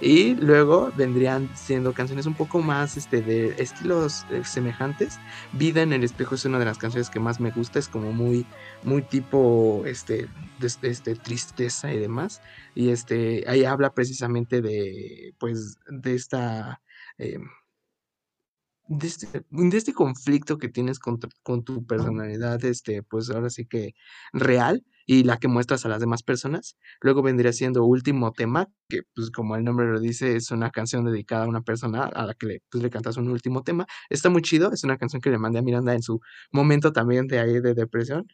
Y luego vendrían siendo canciones un poco más este, de estilos eh, semejantes. Vida en el espejo es una de las canciones que más me gusta, es como muy, muy tipo este, este, tristeza y demás. Y este, ahí habla precisamente de, pues, de esta... Eh, de este, de este, conflicto que tienes con, con, tu personalidad, este, pues ahora sí que real, y la que muestras a las demás personas. Luego vendría siendo Último Tema, que pues como el nombre lo dice, es una canción dedicada a una persona a la que le, pues, le cantas un último tema. Está muy chido, es una canción que le mandé a Miranda en su momento también de ahí de depresión.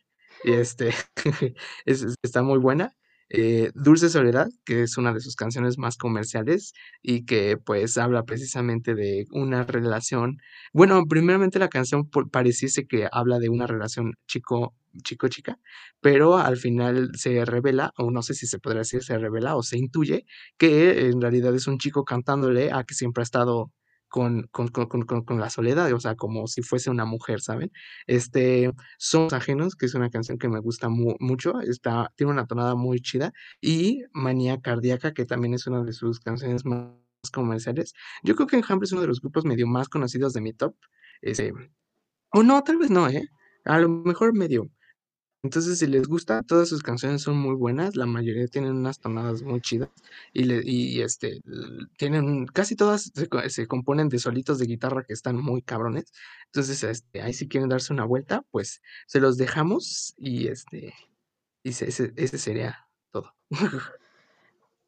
Y este, está muy buena. Eh, Dulce Soledad, que es una de sus canciones más comerciales y que pues habla precisamente de una relación. Bueno, primeramente la canción pareciese que habla de una relación chico chico chica, pero al final se revela, o no sé si se podría decir se revela o se intuye que en realidad es un chico cantándole a que siempre ha estado con, con, con, con, la soledad, o sea, como si fuese una mujer, ¿saben? Este, Somos Ajenos, que es una canción que me gusta mucho, está, tiene una tonada muy chida, y Manía Cardíaca, que también es una de sus canciones más comerciales. Yo creo que Enjambre es uno de los grupos medio más conocidos de mi top. Este, o no, tal vez no, ¿eh? A lo mejor medio. Entonces, si les gusta, todas sus canciones son muy buenas, la mayoría tienen unas tonadas muy chidas y, le, y este, tienen, casi todas se, componen de solitos de guitarra que están muy cabrones. Entonces, este, ahí si quieren darse una vuelta, pues se los dejamos y este, y ese, ese sería todo.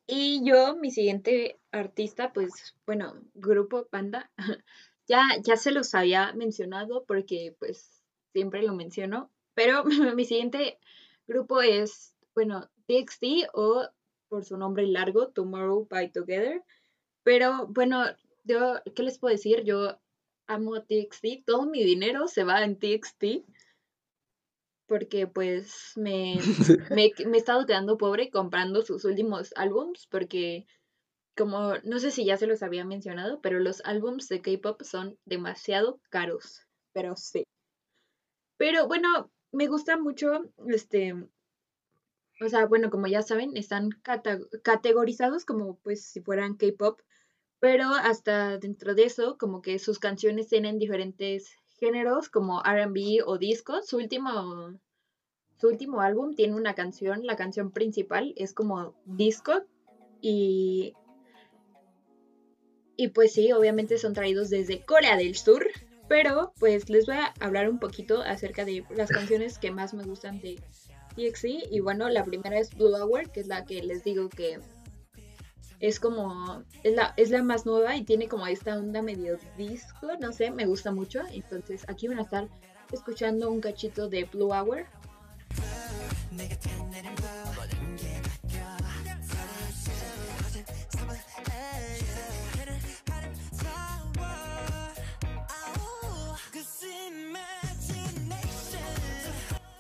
Y yo, mi siguiente artista, pues, bueno, grupo Panda, ya, ya se los había mencionado porque pues siempre lo menciono, pero mi siguiente grupo es, bueno, TXT o por su nombre largo, Tomorrow by Together. Pero bueno, yo, ¿qué les puedo decir? Yo amo TXT, todo mi dinero se va en TXT porque pues me, me, me, he estado quedando pobre comprando sus últimos álbums porque como no sé si ya se los había mencionado, pero los álbums de K-pop son demasiado caros, pero sí. Pero bueno, me gusta mucho, este, o sea, bueno, como ya saben, están categorizados como pues si fueran K-pop, pero hasta dentro de eso, como que sus canciones tienen diferentes géneros como RB o disco. Su último, su último álbum tiene una canción, la canción principal es como disco y, y pues sí, obviamente son traídos desde Corea del Sur. Pero pues les voy a hablar un poquito acerca de las canciones que más me gustan de TXT. Y bueno, la primera es Blue Hour, que es la que les digo que es como, es la, es la más nueva y tiene como esta onda medio disco, no sé, me gusta mucho. Entonces aquí van a estar escuchando un cachito de Blue Hour.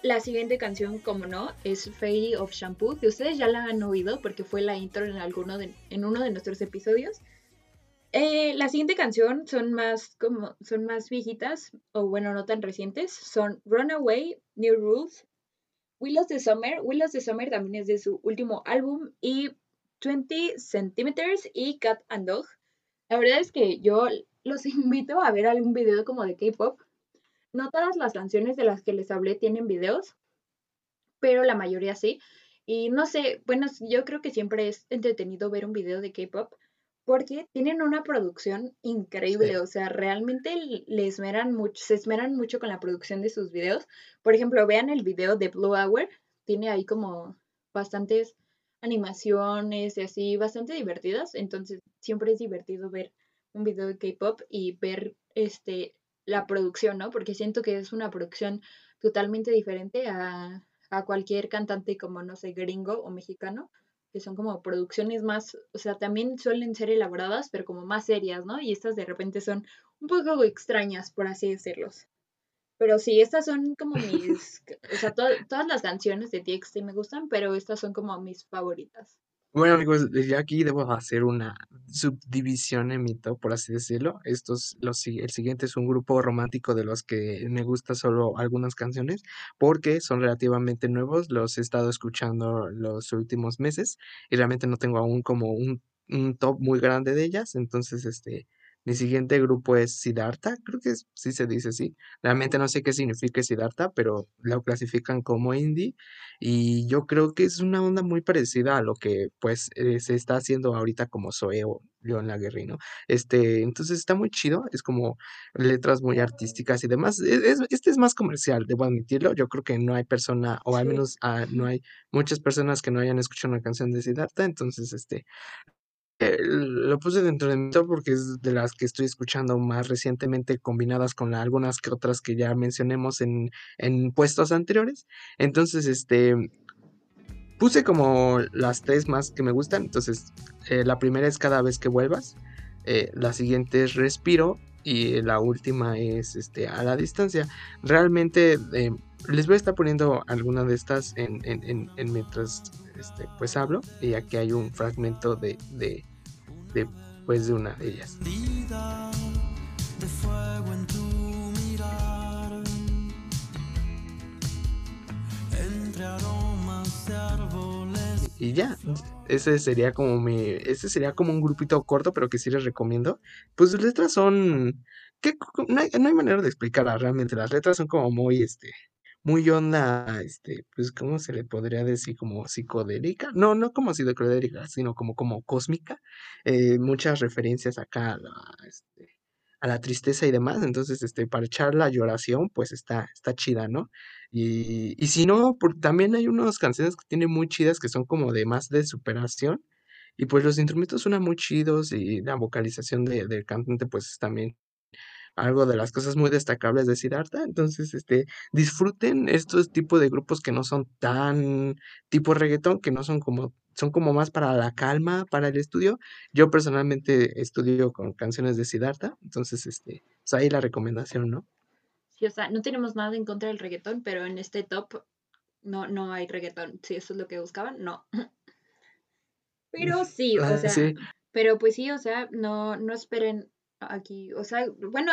La siguiente canción, como no, es Fairy of Shampoo, que ustedes ya la han oído porque fue la intro en, alguno en uno de nuestros episodios. Eh, la siguiente canción son más como son más viejitas o bueno no tan recientes son Runaway, New Rules, Willows the Summer, Willows the Summer también es de su último álbum y 20 Centimeters y Cat and Dog. La verdad es que yo los invito a ver algún video como de K-pop. No todas las canciones de las que les hablé tienen videos, pero la mayoría sí. Y no sé, bueno, yo creo que siempre es entretenido ver un video de K-pop porque tienen una producción increíble, o sea, realmente le esmeran mucho, se esmeran mucho con la producción de sus videos. Por ejemplo, vean el video de Blue Hour, tiene ahí como bastantes animaciones y así, bastante divertidas, entonces siempre es divertido ver un video de K-pop y ver este la producción, ¿no? Porque siento que es una producción totalmente diferente a, a cualquier cantante como, no sé, gringo o mexicano que son como producciones más, o sea, también suelen ser elaboradas, pero como más serias, ¿no? Y estas de repente son un poco extrañas, por así decirlos. Pero sí, estas son como mis, o sea, todas las canciones de TXT me gustan, pero estas son como mis favoritas. Bueno, amigos, ya aquí debo hacer una subdivisión en mi top, por así decirlo. Estos, los, el siguiente es un grupo romántico de los que me gusta solo algunas canciones, porque son relativamente nuevos, los he estado escuchando los últimos meses y realmente no tengo aún como un top muy grande de ellas, entonces este mi siguiente grupo es Siddhartha, creo que sí se dice así. Realmente no sé qué significa Siddhartha, pero lo clasifican como indie y yo creo que es una onda muy parecida a lo que pues eh, se está haciendo ahorita como Zoe o León Laguerri, Este, entonces está muy chido, es como letras muy artísticas y demás. E, este es más comercial, debo admitirlo. Yo creo que no hay persona, o al menos ah, no hay muchas personas que no hayan escuchado una canción de Siddhartha, entonces este eh, lo puse dentro de mi top porque es de las que estoy escuchando más recientemente combinadas con algunas que otras que ya mencionemos en, en puestos anteriores. Entonces, este, puse como las tres más que me gustan. Entonces, eh, la primera es cada vez que vuelvas. Eh, la siguiente es respiro. Y la última es este, a la distancia. Realmente les voy a estar poniendo alguna de estas en, en, en, mientras este, pues hablo. Y aquí hay un fragmento de, de, pues, de una de ellas. Y ya, ese sería como mi, ese sería como un grupito corto, pero que sí les recomiendo. Pues las letras son, que no hay, no hay manera de explicarlas realmente. Las letras son como muy, este, muy onda, este, pues, ¿cómo se le podría decir? Como psicodélica. No, no como psicodélica, sino como, como cósmica. Eh, muchas referencias acá a la, este, a la tristeza y demás. Entonces, este, para echar la lloración, pues está, está chida, ¿no? Y, y si no, también hay unas canciones que tienen muy chidas que son como de más de superación. Y pues los instrumentos suenan muy chidos y la vocalización de, del cantante pues también algo de las cosas muy destacables de Siddhartha. Entonces, este, disfruten estos tipos de grupos que no son tan tipo reggaetón, que no son como, son como más para la calma, para el estudio. Yo personalmente estudio con canciones de Siddhartha, entonces, este, pues ahí la recomendación, ¿no? Sí, o sea, no tenemos nada en contra del reggaetón, pero en este top no, no hay reggaetón. Si eso es lo que buscaban, no. Pero sí, o ah, sea, pero pues sí, o sea, no, no esperen aquí, o sea, bueno,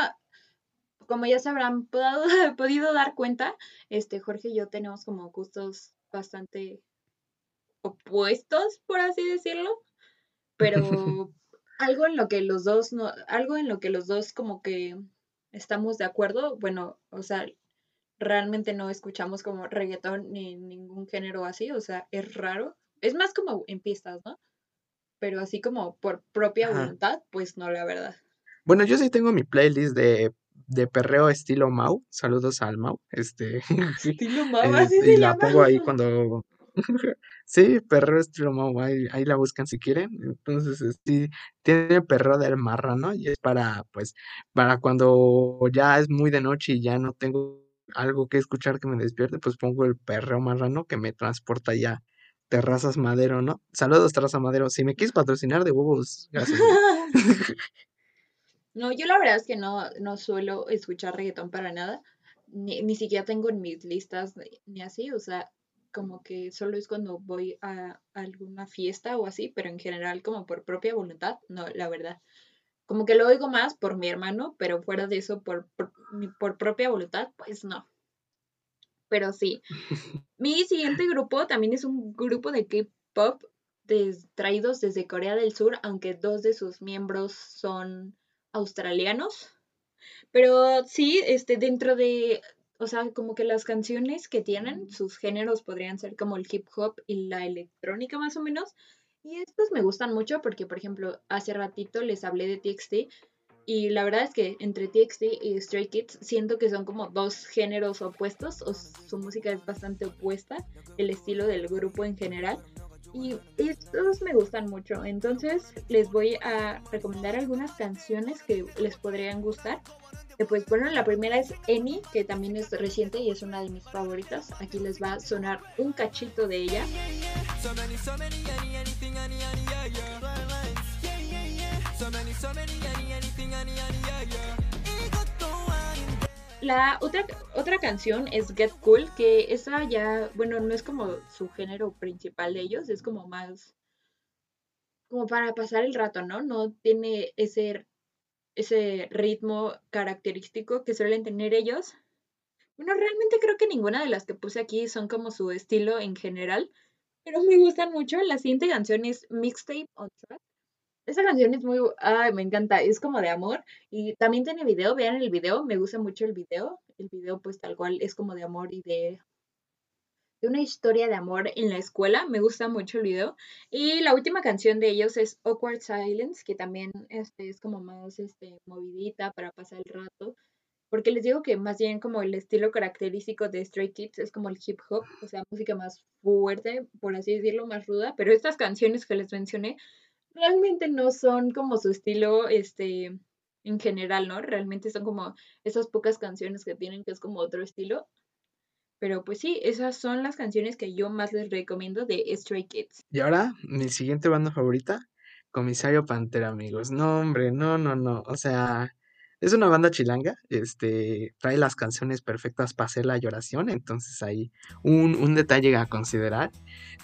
como ya se habrán podido dar cuenta, este Jorge y yo tenemos como gustos bastante opuestos, por así decirlo, pero algo en lo que los dos no, algo en lo que los dos como que estamos de acuerdo, bueno, o sea, realmente no escuchamos como reggaetón ni ningún género así, o sea, es raro, es más como en pistas, ¿no? Pero así como por propia voluntad, pues no, la verdad. Bueno, yo sí tengo mi playlist de, de perreo estilo Mau. Saludos al Mau. Este, estilo Mau, así y la pongo ahí cuando. sí, perreo estilo Mau, ahí, ahí, la buscan si quieren. Entonces, sí, tiene perreo del marrano y es para, pues, para cuando ya es muy de noche y ya no tengo algo que escuchar que me despierte, pues pongo el perreo marrano que me transporta ya Terrazas Madero, ¿no? Saludos, Terraza Madero. Si me quieres patrocinar de huevos, gracias. No, yo la verdad es que no, no suelo escuchar reggaetón para nada. Ni, ni siquiera tengo en mis listas ni así. O sea, como que solo es cuando voy a, alguna fiesta o así, pero en general como por propia voluntad, no, la verdad. Como que lo oigo más por mi hermano, pero fuera de eso, por, por, por propia voluntad, pues no. Pero sí. Mi siguiente grupo también es un grupo de K-pop traídos desde Corea del Sur, aunque dos de sus miembros son australianos. Pero sí, este, dentro de, o sea, como que las canciones que tienen, sus géneros podrían ser como el hip hop y la electrónica más o menos. Y estos me gustan mucho porque, por ejemplo, hace ratito les hablé de TXT y la verdad es que entre TXT y Stray Kids siento que son como dos géneros opuestos, o su música es bastante opuesta, el estilo del grupo en general. Y estos me gustan mucho, entonces les voy a recomendar algunas canciones que les podrían gustar. Pues bueno, la primera es Eni, que también es reciente y es una de mis favoritas. Aquí les va a sonar un cachito de ella. La otra, otra canción es Get Cool, que esa ya, bueno, no es como su género principal de ellos, es como más como para pasar el rato, ¿no? No tiene ese, ese ritmo característico que suelen tener ellos. Bueno, realmente creo que ninguna de las que puse aquí son como su estilo en general, pero me gustan mucho. La siguiente canción es Mixtape on Track. Esa canción es muy, ay, me encanta, es como de amor y también tiene video, vean el video, me gusta mucho el video, el video pues tal cual es como de amor y de, de una historia de amor en la escuela, me gusta mucho el video y la última canción de ellos es Awkward Silence, que también este, es como más este, movidita para pasar el rato, porque les digo que más bien como el estilo característico de Stray Kids es como el hip hop, o sea, música más fuerte, por así decirlo, más ruda, pero estas canciones que les mencioné realmente no son como su estilo, este, en general, ¿no? Realmente son como esas pocas canciones que tienen que es como otro estilo. Pero pues sí, esas son las canciones que yo más les recomiendo de Stray Kids. Y ahora, mi siguiente banda favorita, Comisario Pantera, amigos. No, hombre, no, no, no. O sea, es una banda chilanga, este, trae las canciones perfectas para hacer la lloración, entonces hay un, un, detalle a considerar,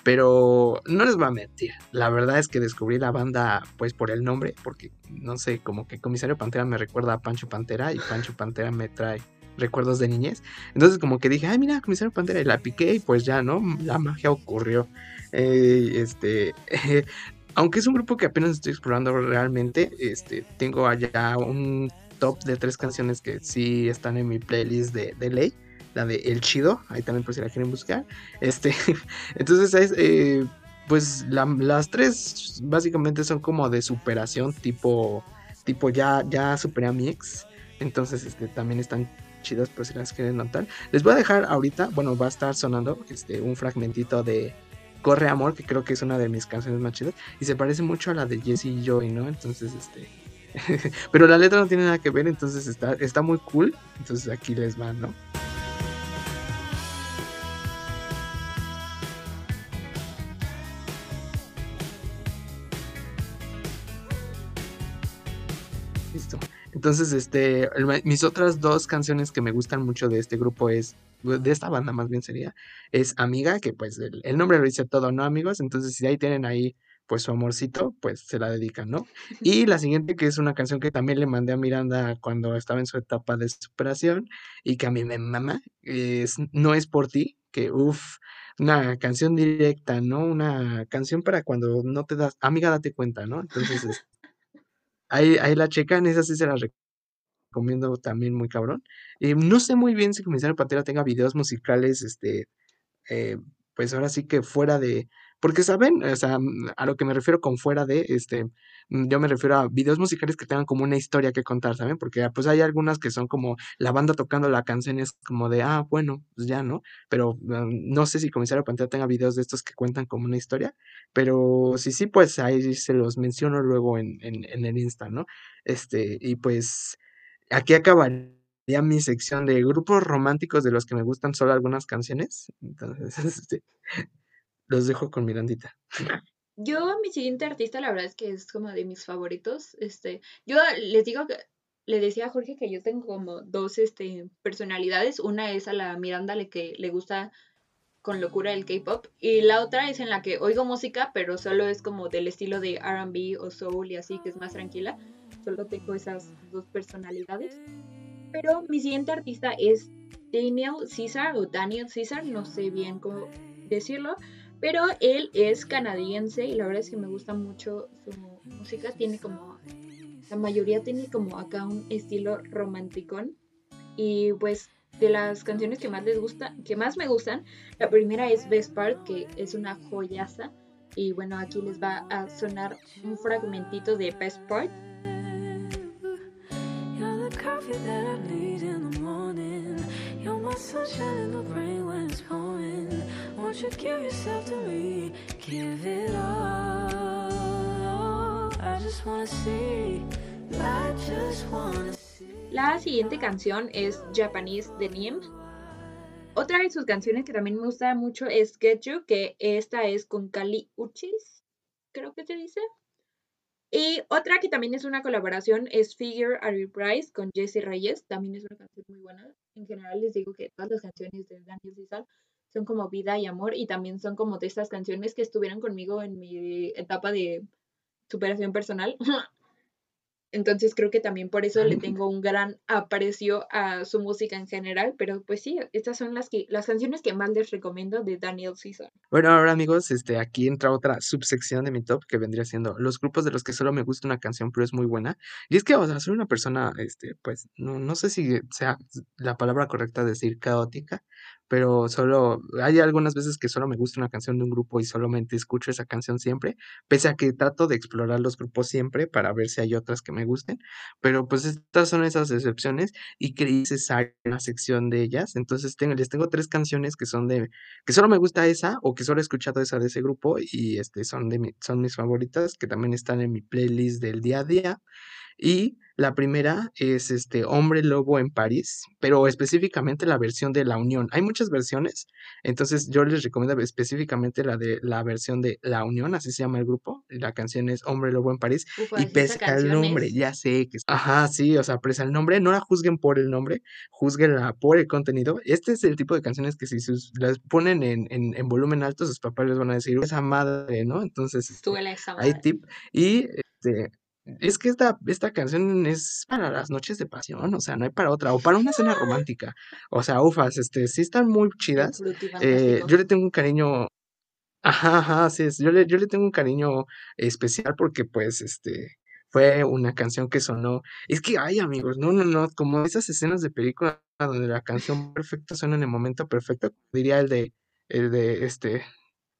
pero no les voy a mentir, la verdad es que descubrí la banda pues por el nombre, porque no sé, como que Comisario Pantera me recuerda a Pancho Pantera y Pancho Pantera me trae recuerdos de niñez, entonces como que dije, ay mira, Comisario Pantera y la piqué y pues ya, ¿no? La magia ocurrió, eh, este... aunque es un grupo que apenas estoy explorando realmente, este, tengo allá un de tres canciones que sí están en mi playlist de, de ley. La de El Chido, ahí también por si la quieren buscar. Este, entonces eh, pues las tres básicamente son como de superación, tipo, tipo ya, ya superé a mi ex. Entonces este, también están chidas por si las quieren notar. Les voy a dejar ahorita, bueno, va a estar sonando este, un fragmentito de Corre Amor, que creo que es una de mis canciones más chidas. Y se parece mucho a la de Jesse y Joy, ¿no? Entonces, este, Pero la letra no tiene nada que ver, entonces está, está muy cool. Entonces aquí les van, ¿no? Listo. Entonces, este, mis otras dos canciones que me gustan mucho de este grupo es, de esta banda más bien sería, es Amiga, que pues el, el nombre lo dice todo, ¿no, amigos? Entonces, si ahí tienen ahí pues su amorcito, pues se la dedican, ¿no? Y la siguiente, que es una canción que también le mandé a Miranda cuando estaba en su etapa de superación y que a mí me mama, es No es por ti, que uff, una canción directa, ¿no? Una canción para cuando no te das, amiga, date cuenta, ¿no? Entonces, ahí, ahí la checan, esa sí se la recomiendo también muy cabrón. Eh, no sé muy bien si Comisario Pantera tenga videos musicales, este, eh, pues ahora sí que fuera de, porque, ¿saben? O sea, a lo que me refiero con fuera de, este, mm, yo me refiero a videos musicales que tengan como una historia que contar, ¿saben? Porque ah, pues hay algunas que son como la banda tocando la canción es como de, ah, bueno, pues ya, ¿no? Pero mm, no sé si Comisario Pantera tenga videos de estos que cuentan como una historia, pero sí, sí, pues ahí se los menciono luego en, en, en el Insta, ¿no? Este, y pues aquí acabaría mi sección de grupos románticos de los que me gustan solo algunas canciones. Entonces, este, los dejo con Mirandita. Yo, mi siguiente artista, la verdad es que es como de mis favoritos. Este, yo les digo que le decía a Jorge que yo tengo como dos este, personalidades. Una es a la Miranda le que le gusta con locura el K-pop y la otra es en la que oigo música, pero solo es como del estilo de R&B o soul y así que es más tranquila. Solo tengo esas dos personalidades. Pero mi siguiente artista es Daniel Caesar o Daniel Caesar, no sé bien cómo decirlo, Pero él es canadiense y la verdad es que me gusta mucho su música. Tiene como, la mayoría tiene como acá un estilo romanticón. Y pues de las canciones que más les gusta, que más me gustan, la primera es Best Part, que es una joyaza. Y bueno, aquí les va a sonar un fragmentito de Best Part. La siguiente canción es Japanese Denim. Otra de sus canciones que también me gusta mucho es Get You, que esta es con Kali Uchis, creo que se dice. Y otra que también es una colaboración es Figure Are Price con Jesse Reyes. También es una canción muy buena. En general les digo que todas las canciones de Daniel César son como vida y amor y también son como de estas canciones que estuvieron conmigo en mi etapa de superación personal. Entonces creo que también por eso le tengo un gran aprecio a su música en general, pero pues sí, estas son las que las canciones que más les recomiendo de Daniel Caesar. Bueno, ahora amigos, este aquí entra otra subsección de mi top que vendría siendo los grupos de los que solo me gusta una canción, pero es muy buena. Y es que, o sea, soy una persona, este, pues, no, no sé si sea la palabra correcta decir caótica, pero solo hay algunas veces que solo me gusta una canción de un grupo y solamente escucho esa canción siempre, pese a que trato de explorar los grupos siempre para ver si hay otras que me gusten, pero pues estas son esas excepciones y creí necesaria una sección de ellas, entonces tengo, les tengo tres canciones que son de, que solo me gusta esa o que solo he escuchado esa de ese grupo y este son de mi, son mis favoritas que también están en mi playlist del día a día y la primera es este Hombre Lobo en París, pero específicamente la versión de La Unión. Hay muchas versiones, entonces yo les recomiendo específicamente la de la versión de La Unión, así se llama el grupo. La canción es Hombre Lobo en París y pese al nombre, ya sé que ajá, sí, o sea, pese al nombre, no la juzguen por el nombre, juzguenla por el contenido. Este es el tipo de canciones que si las ponen en, en, volumen alto, sus papás les van a decir, esa madre, ¿no? Entonces, este, hay tip. Y este, es que esta, esta canción es para las noches de pasión, o sea, no hay para otra, o para una escena romántica. O sea, ufas, este, sí están muy chidas. Eh, yo le tengo un cariño, ajá, ajá, así es, yo le, yo le tengo un cariño especial porque pues, este, fue una canción que sonó. Es que, ay, amigos, no, no, no, como esas escenas de película donde la canción perfecta suena en el momento perfecto, diría el de, el de, este,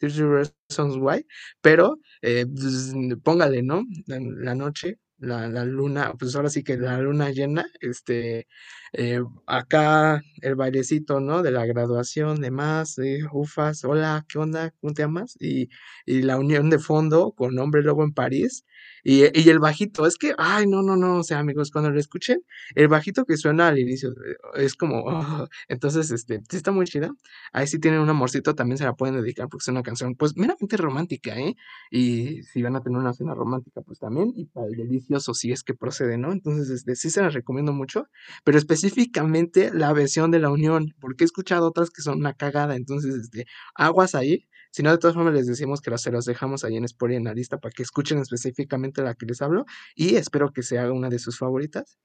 Reasons Why, pero eh, pues, póngale, ¿no? La, noche, la, la, luna, pues ahora sí que la luna llena, este, eh, acá el bailecito, ¿no? De la graduación, demás, eh, ufas, hola, ¿qué onda? ¿Cómo te llamas? Y, y la unión de fondo con Hombre Lobo en París, y, y, el bajito, es que, ay, no, no, no, o sea, amigos, cuando lo escuchen, el bajito que suena al inicio es como, oh, entonces, este, sí está muy chida. Ahí sí tienen un amorcito, también se la pueden dedicar porque es una canción, pues, meramente romántica, ¿eh? Y si van a tener una cena romántica, pues también, y para el delicioso, si es que procede, ¿no? Entonces, este, sí se las recomiendo mucho, pero específicamente la versión de la unión, porque he escuchado otras que son una cagada, entonces, este, aguas ahí, si no, de todas formas les decimos que se los dejamos ahí en Spotify en la lista para que escuchen específicamente la que les hablo y espero que se haga una de sus favoritas.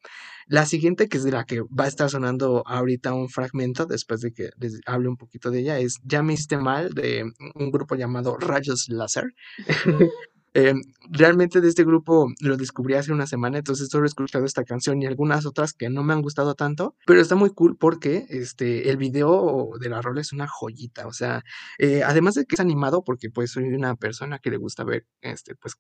La siguiente, que es de la que va a estar sonando ahorita un fragmento después de que les hable un poquito de ella, es Ya me hiciste mal de un grupo llamado Rayos Láser. Em, realmente de este grupo lo descubrí hace una semana, entonces solo he escuchado esta canción y algunas otras que no me han gustado tanto, pero está muy cool porque este, el video de la rola es una joyita, o sea, eh, además de que es animado, porque pues soy una persona que le gusta ver, este, pues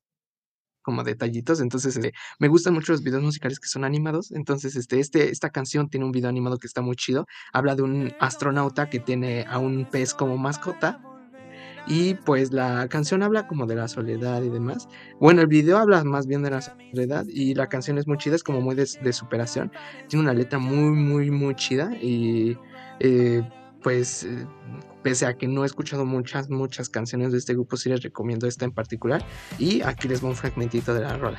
como detallitos, entonces este, me gustan mucho los videos musicales que son animados, entonces este, este, esta canción tiene un video animado que está muy chido, habla de un astronauta que tiene a un pez como mascota, y pues la canción habla como de la soledad y demás. Bueno, el video habla más bien de la soledad y la canción es muy chida, es como muy de, superación. Tiene una letra muy, muy, muy chida y eh, pues eh, pese a que no he escuchado muchas, muchas canciones de este grupo, sí les recomiendo esta en particular. Y aquí les voy un fragmentito de la rola.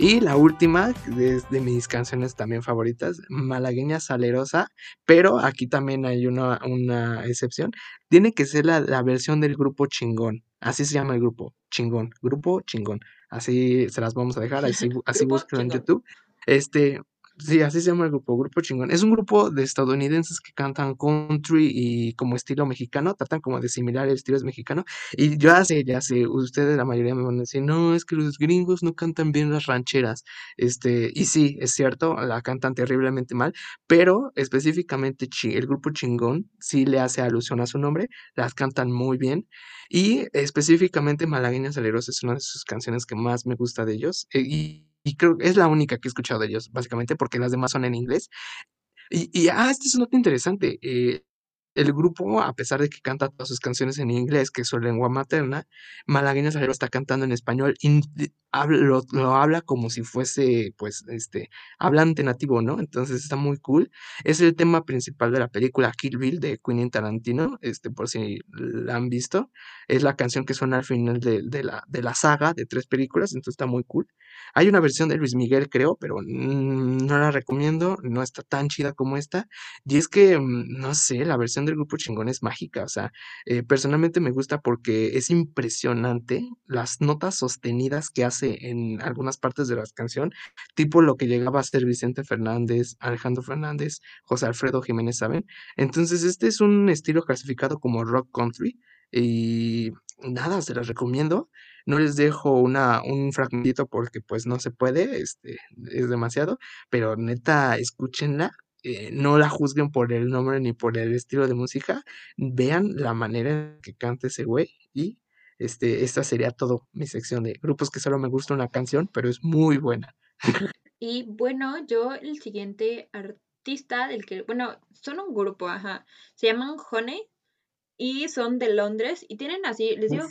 Y la última, es de mis canciones también favoritas, Malagueña Salerosa, pero aquí también hay una, una excepción. Tiene que ser la, versión del grupo Chingón. Así se llama el grupo, chingón, grupo chingón. Así se las vamos a dejar, así, así búsquenlo en YouTube. Este, Sí, así se llama el grupo, Grupo Chingón. Es un grupo de estadounidenses que cantan country y como estilo mexicano, tratan como de similar el estilo mexicano. Y ya sé, ya sé, ustedes la mayoría me van a decir, no, es que los gringos no cantan bien las rancheras. Este, y sí, es cierto, la cantan terriblemente mal, pero específicamente el grupo Chingón sí le hace alusión a su nombre, las cantan muy bien. Y específicamente Malagueñas Aleros es una de sus canciones que más me gusta de ellos. Eh, y y creo que es la única que he escuchado de ellos, básicamente, porque las demás son en inglés. Y, ah, este es un dato interesante. Eh, el grupo, a pesar de que canta todas sus canciones en inglés, que es su lengua materna, Malagueña Salero está cantando en español y lo, lo, habla como si fuese, pues, este, hablante nativo, ¿no? Entonces está muy cool. Es el tema principal de la película Kill Bill de Quentin Tarantino, este, por si la han visto. Es la canción que suena al final de, de, la, de la saga de tres películas, entonces está muy cool. Hay una versión de Luis Miguel, creo, pero no la recomiendo, no está tan chida como esta. Y es que, mm, no sé, la versión del grupo chingón es mágica, o sea, eh, personalmente me gusta porque es impresionante las notas sostenidas que hace en algunas partes de la canción, tipo lo que llegaba a ser Vicente Fernández, Alejandro Fernández, José Alfredo Jiménez, ¿saben? Entonces, este es un estilo clasificado como rock country y nada, se las recomiendo. No les dejo una, un fragmentito porque pues no se puede, este, es demasiado, pero neta, escúchenla. Eh, no la juzguen por el nombre ni por el estilo de música, vean la manera en que canta ese güey y este, esta sería todo mi sección de grupos que solo me gusta una canción, pero es muy buena. Y bueno, yo el siguiente artista del que, bueno, son un grupo, ajá, se llaman Honey y son de Londres y tienen así, les digo,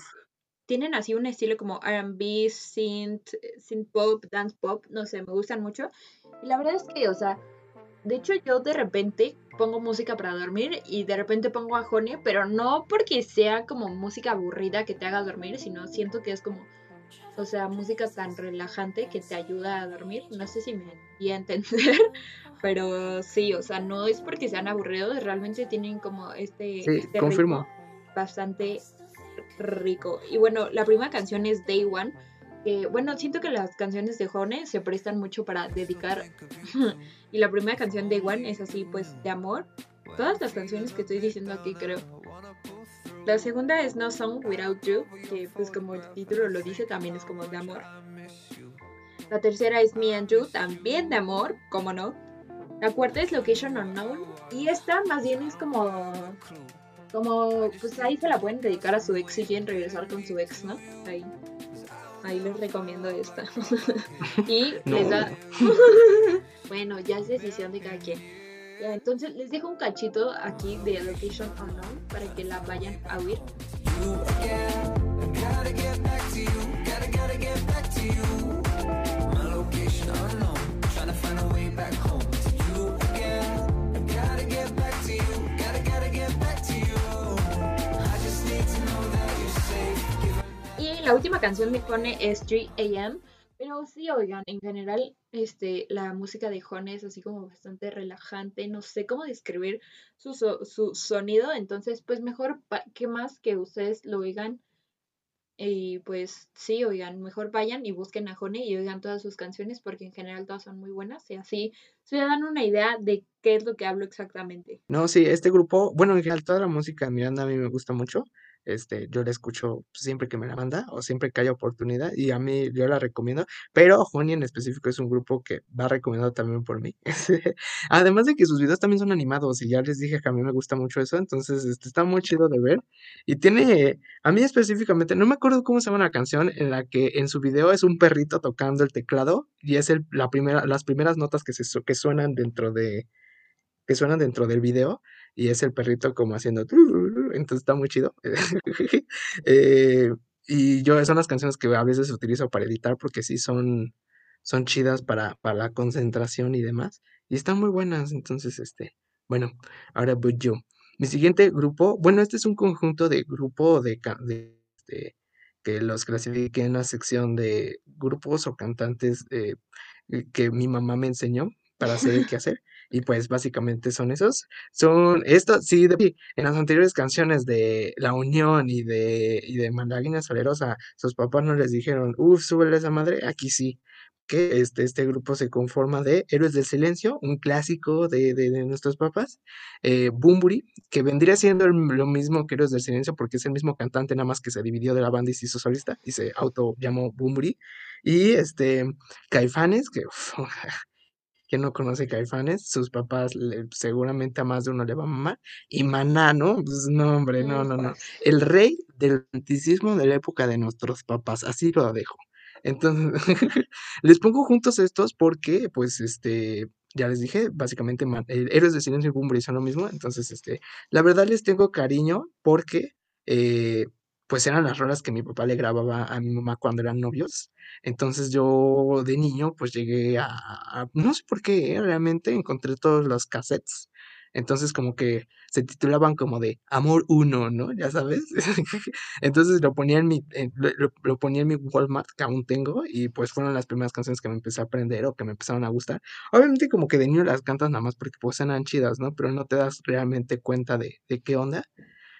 tienen así un estilo como RB, synth, synth pop, dance pop, no sé, me gustan mucho. Y la verdad es que, o sea, de hecho yo de repente pongo música para dormir y de repente pongo a Honey, pero no porque sea como música aburrida que te haga dormir, sino siento que es como, o sea, música tan relajante que te ayuda a dormir. No sé si me voy a entender, pero sí, o sea, no es porque sean aburridos, realmente tienen como este, sí, este confirmo. bastante rico. Y bueno, la primera canción es Day One. Que, bueno, siento que las canciones de Jone se prestan mucho para dedicar. y la primera canción de One es así, pues, de amor. Todas las canciones que estoy diciendo aquí, creo. La segunda es No Song Without You, que pues como el título lo dice, también es como de amor. La tercera es Me and You, también de amor, como no. La cuarta es Location Unknown. Y esta más bien es como. Como. Pues ahí se la pueden dedicar a su ex y quieren regresar con su ex, ¿no? Ahí. Ahí les recomiendo esta. y les da. bueno, ya es decisión de cada quien. Ya, entonces les dejo un cachito aquí de Location Unknown para que la vayan a oír. La última canción me pone es 3 AM, pero sí, oigan, en general, este, la música de Jone es así como bastante relajante, no sé cómo describir su, su sonido, entonces, pues mejor que más que ustedes lo oigan. Y pues sí, oigan, mejor vayan y busquen a Jone y oigan todas sus canciones porque en general todas son muy buenas y así se dan una idea de qué es lo que hablo exactamente. No, sí, este grupo, bueno, en general toda la música de Miranda a mí me gusta mucho este, yo la escucho siempre que me la manda o siempre que haya oportunidad y a mí yo la recomiendo, pero Honey en específico es un grupo que va recomendado también por mí. Además de que sus videos también son animados y ya les dije que a mí me gusta mucho eso, entonces este, está muy chido de ver y tiene, a mí específicamente, no me acuerdo cómo se llama la canción en la que en su video es un perrito tocando el teclado y es el, la primera, las primeras notas que, se, que suenan dentro de que suenan dentro del video y es el perrito como haciendo, entonces está muy chido. Eh, y yo, son las canciones que a veces utilizo para editar porque sí son, son chidas para, para la concentración y demás. Y están muy buenas, entonces, este, bueno, ahora voy yo. Mi siguiente grupo, bueno, este es un conjunto de grupo de, de, este, que los clasifiqué en la sección de grupos o cantantes eh, que mi mamá me enseñó para saber qué hacer. Y pues básicamente son esos. Son esto, sí, de, en las anteriores canciones de La Unión y de, y de Malagueña Salerosa, sus papás no les dijeron, uff, súbele esa madre, aquí sí. Que este, este grupo se conforma de Héroes del Silencio, un clásico de, de, nuestros papás, eh, que vendría siendo lo mismo que Héroes del Silencio, porque es el mismo cantante, nada más que se dividió de la banda y se hizo solista, y se auto llamó Bumburi, y este, Caifanes, que uf, quien no conoce Caifanes, sus papás le- seguramente a más de uno le va a mamar. Y Maná, ¿no? Pues no, hombre, no, no, no. El rey del romanticismo de la época de nuestros papás, así lo dejo. Entonces, les pongo juntos estos porque, pues, este, ya les dije, básicamente, Ma- eh, Héroes de Silencio y Bunbury son lo mismo. Entonces, este, la verdad les tengo cariño porque, eh, pues, eran las rolas que mi papá le grababa a mi mamá cuando eran novios. Entonces yo de niño pues llegué a, no sé por qué, ¿eh? realmente encontré todos los cassettes. Entonces como que se titulaban como de Amor uno ¿no? Ya sabes. Entonces lo ponía en mi, lo ponía en mi Walmart que aún tengo y pues fueron las primeras canciones que me empecé a aprender o que me empezaron a gustar. Obviamente como que de niño las cantas nada más porque pues eran chidas, ¿no? Pero no te das realmente cuenta de, de qué onda.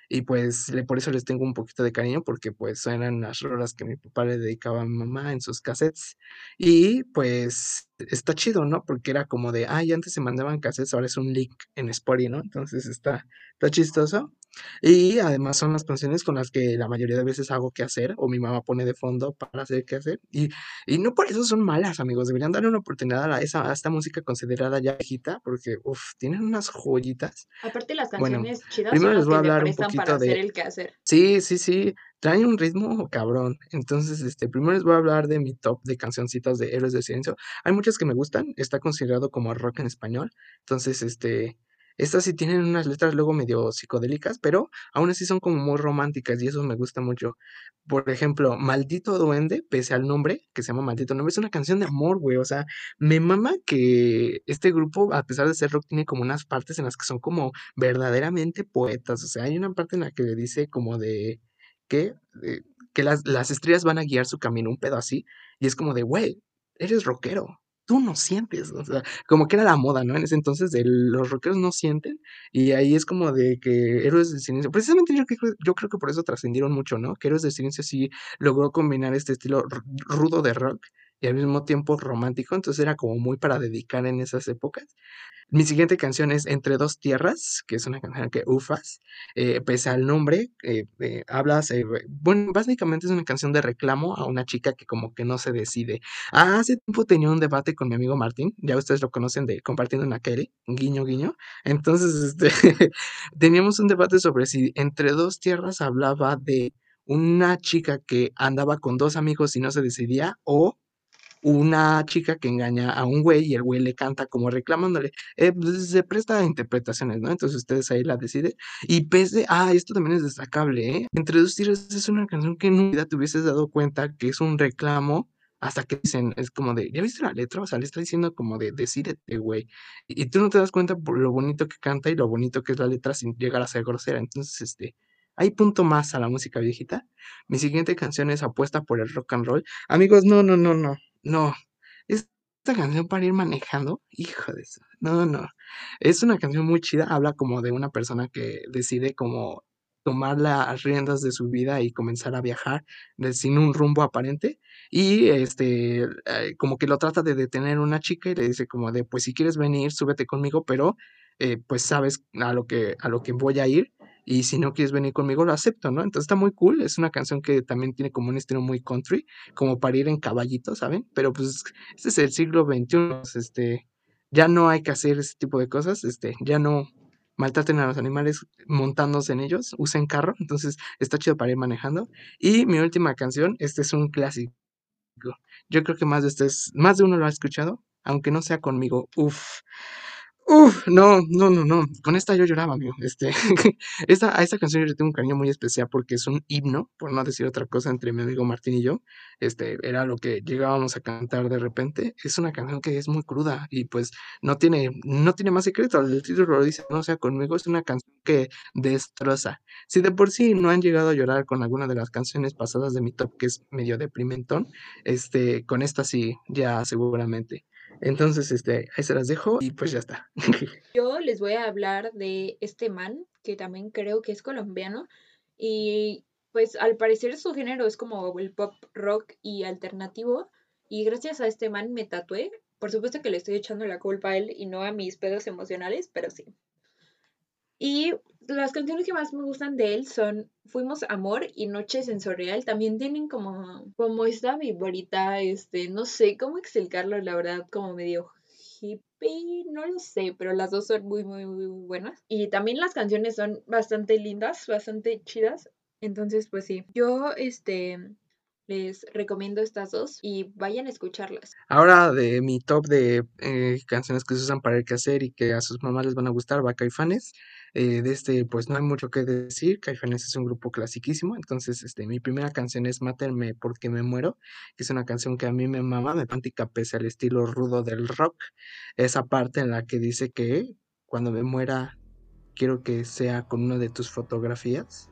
Y pues le por eso les tengo un poquito de cariño, porque pues eran las rolas que mi papá le dedicaba a mamá en sus cassettes. Y pues está chido, ¿no? Porque era como de, ay, antes se mandaban cassettes, ahora es un link en Spotify, ¿no? Entonces está, está chistoso. Y además son las canciones con las que la mayoría de veces hago que hacer, o mi mamá pone de fondo para hacer qué hacer. Y, y no por eso son malas, amigos. Deberían darle una oportunidad a, esa, a esta música considerada ya viejita, porque, uff, tienen unas joyitas. Aparte, las Bueno, canciones chidas primero les voy a que hablar un prestan para poquito hacer de... el quehacer. Sí, sí, sí, trae un ritmo cabrón. Entonces, este, primero les voy a hablar de mi top de cancioncitas de Héroes del Silencio. Hay muchas que me gustan, está considerado como rock en español. Entonces, este, estas sí tienen unas letras luego medio psicodélicas, pero aún así son como muy románticas y eso me gusta mucho. Por ejemplo, Maldito Duende, pese al nombre, que se llama Maldito Nombre, es una canción de amor, güey. O sea, me mama que este grupo, a pesar de ser rock, tiene como unas partes en las que son como verdaderamente poetas. O sea, hay una parte en la que le dice como de que, eh, que las, las estrellas van a guiar su camino, un pedo así. Y es como de, güey, eres rockero. Tú no sientes, o sea, como que era la moda, ¿no? En ese entonces de los rockeros no sienten, y ahí es como de que Héroes del Silencio, precisamente yo, creo- yo creo que por eso trascendieron mucho, ¿no? Que Héroes del Silencio sí logró combinar este estilo rudo de rock y al mismo tiempo romántico, entonces era como muy para dedicar en esas épocas. Mi siguiente canción es Entre dos tierras, que es una canción que ufas, eh, pese al nombre, eh, eh, hablas, eh, bueno, básicamente es una canción de reclamo a una chica que como que no se decide. Ah, hace tiempo tenía un debate con mi amigo Martín, ya ustedes lo conocen de compartiendo una Kelly, guiño, guiño. Entonces, este, teníamos un debate sobre si Entre dos tierras hablaba de una chica que andaba con dos amigos y no se decidía, o una chica que engaña a un güey y el güey le canta como reclamándole. Eh, pues, se presta a interpretaciones, ¿no? Entonces ustedes ahí la deciden. Y pese, ah, esto también es destacable, ¿eh? Entre dos tiros es una canción que nunca te hubieses dado cuenta que es un reclamo hasta que dicen, es como de, ¿ya viste la letra? O sea, le está diciendo como de, decídete, güey. Y tú no te das cuenta por lo bonito que canta y lo bonito que es la letra sin llegar a ser grosera. Entonces, este, hay punto más a la música viejita. Mi siguiente canción es Apuesta por el Rock and Roll. Amigos, no, no, no, no. No, esta canción para ir manejando, hijo de eso, no, no, es una canción muy chida, habla como de una persona que decide como tomar las riendas de su vida y comenzar a viajar sin un rumbo aparente y este eh, como que lo trata de detener una chica y le dice como de pues si quieres venir súbete conmigo pero eh, pues sabes a lo que a lo que voy a ir y si no quieres venir conmigo lo acepto, ¿no? Entonces está muy cool, es una canción que también tiene como un estilo muy country como para ir en caballito, ¿saben? Pero pues este es el siglo XXI, este, ya no hay que hacer ese tipo de cosas, este, ya no maltraten a los animales montándose en ellos, usen carro, entonces está chido para ir manejando. Y mi última canción, este es un clásico. Yo creo que más de ustedes, más de uno lo ha escuchado, aunque no sea conmigo. Uf. Uf, no, no, no, no. Con esta yo lloraba, amigo. Este, esta, a esta canción yo le tengo un cariño muy especial porque es un himno, por no decir otra cosa, entre mi amigo Martín y yo. Este, era lo que llegábamos a cantar de repente. Es una canción que es muy cruda y pues no tiene, no tiene más secreto. El título lo dice, no sea conmigo, es una canción que destroza. Si de por sí no han llegado a llorar con alguna de las canciones pasadas de mi top, que es medio deprimentón, este, con esta sí, ya seguramente. Entonces, este, ahí se las dejo y pues ya está. Yo les voy a hablar de este man, que también creo que es colombiano, y pues al parecer su género es como el pop rock y alternativo, y gracias a este man me tatué. Por supuesto que le estoy echando la culpa a él y no a mis pedos emocionales, pero sí. Y las canciones que más me gustan de él son Fuimos Amor y Noche Sensorial. También tienen como, como esta viborita, este, no sé cómo explicarlo, la verdad, como medio hippie, no lo sé, pero las dos son muy, muy, muy buenas. Y también las canciones son bastante lindas, bastante chidas. Entonces, pues sí, yo, este, les recomiendo estas dos y vayan a escucharlas. Ahora de mi top de eh, canciones que se usan para el quehacer y que a sus mamás les van a gustar, va Caifanes. Eh, de este, pues no hay mucho que decir. Caifanes es un grupo clasiquísimo. Entonces, este, mi primera canción es Mátenme porque me muero, que es una canción que a mí me mama, me pantica pese al estilo rudo del rock. Esa parte en la que dice que cuando me muera quiero que sea con una de tus fotografías.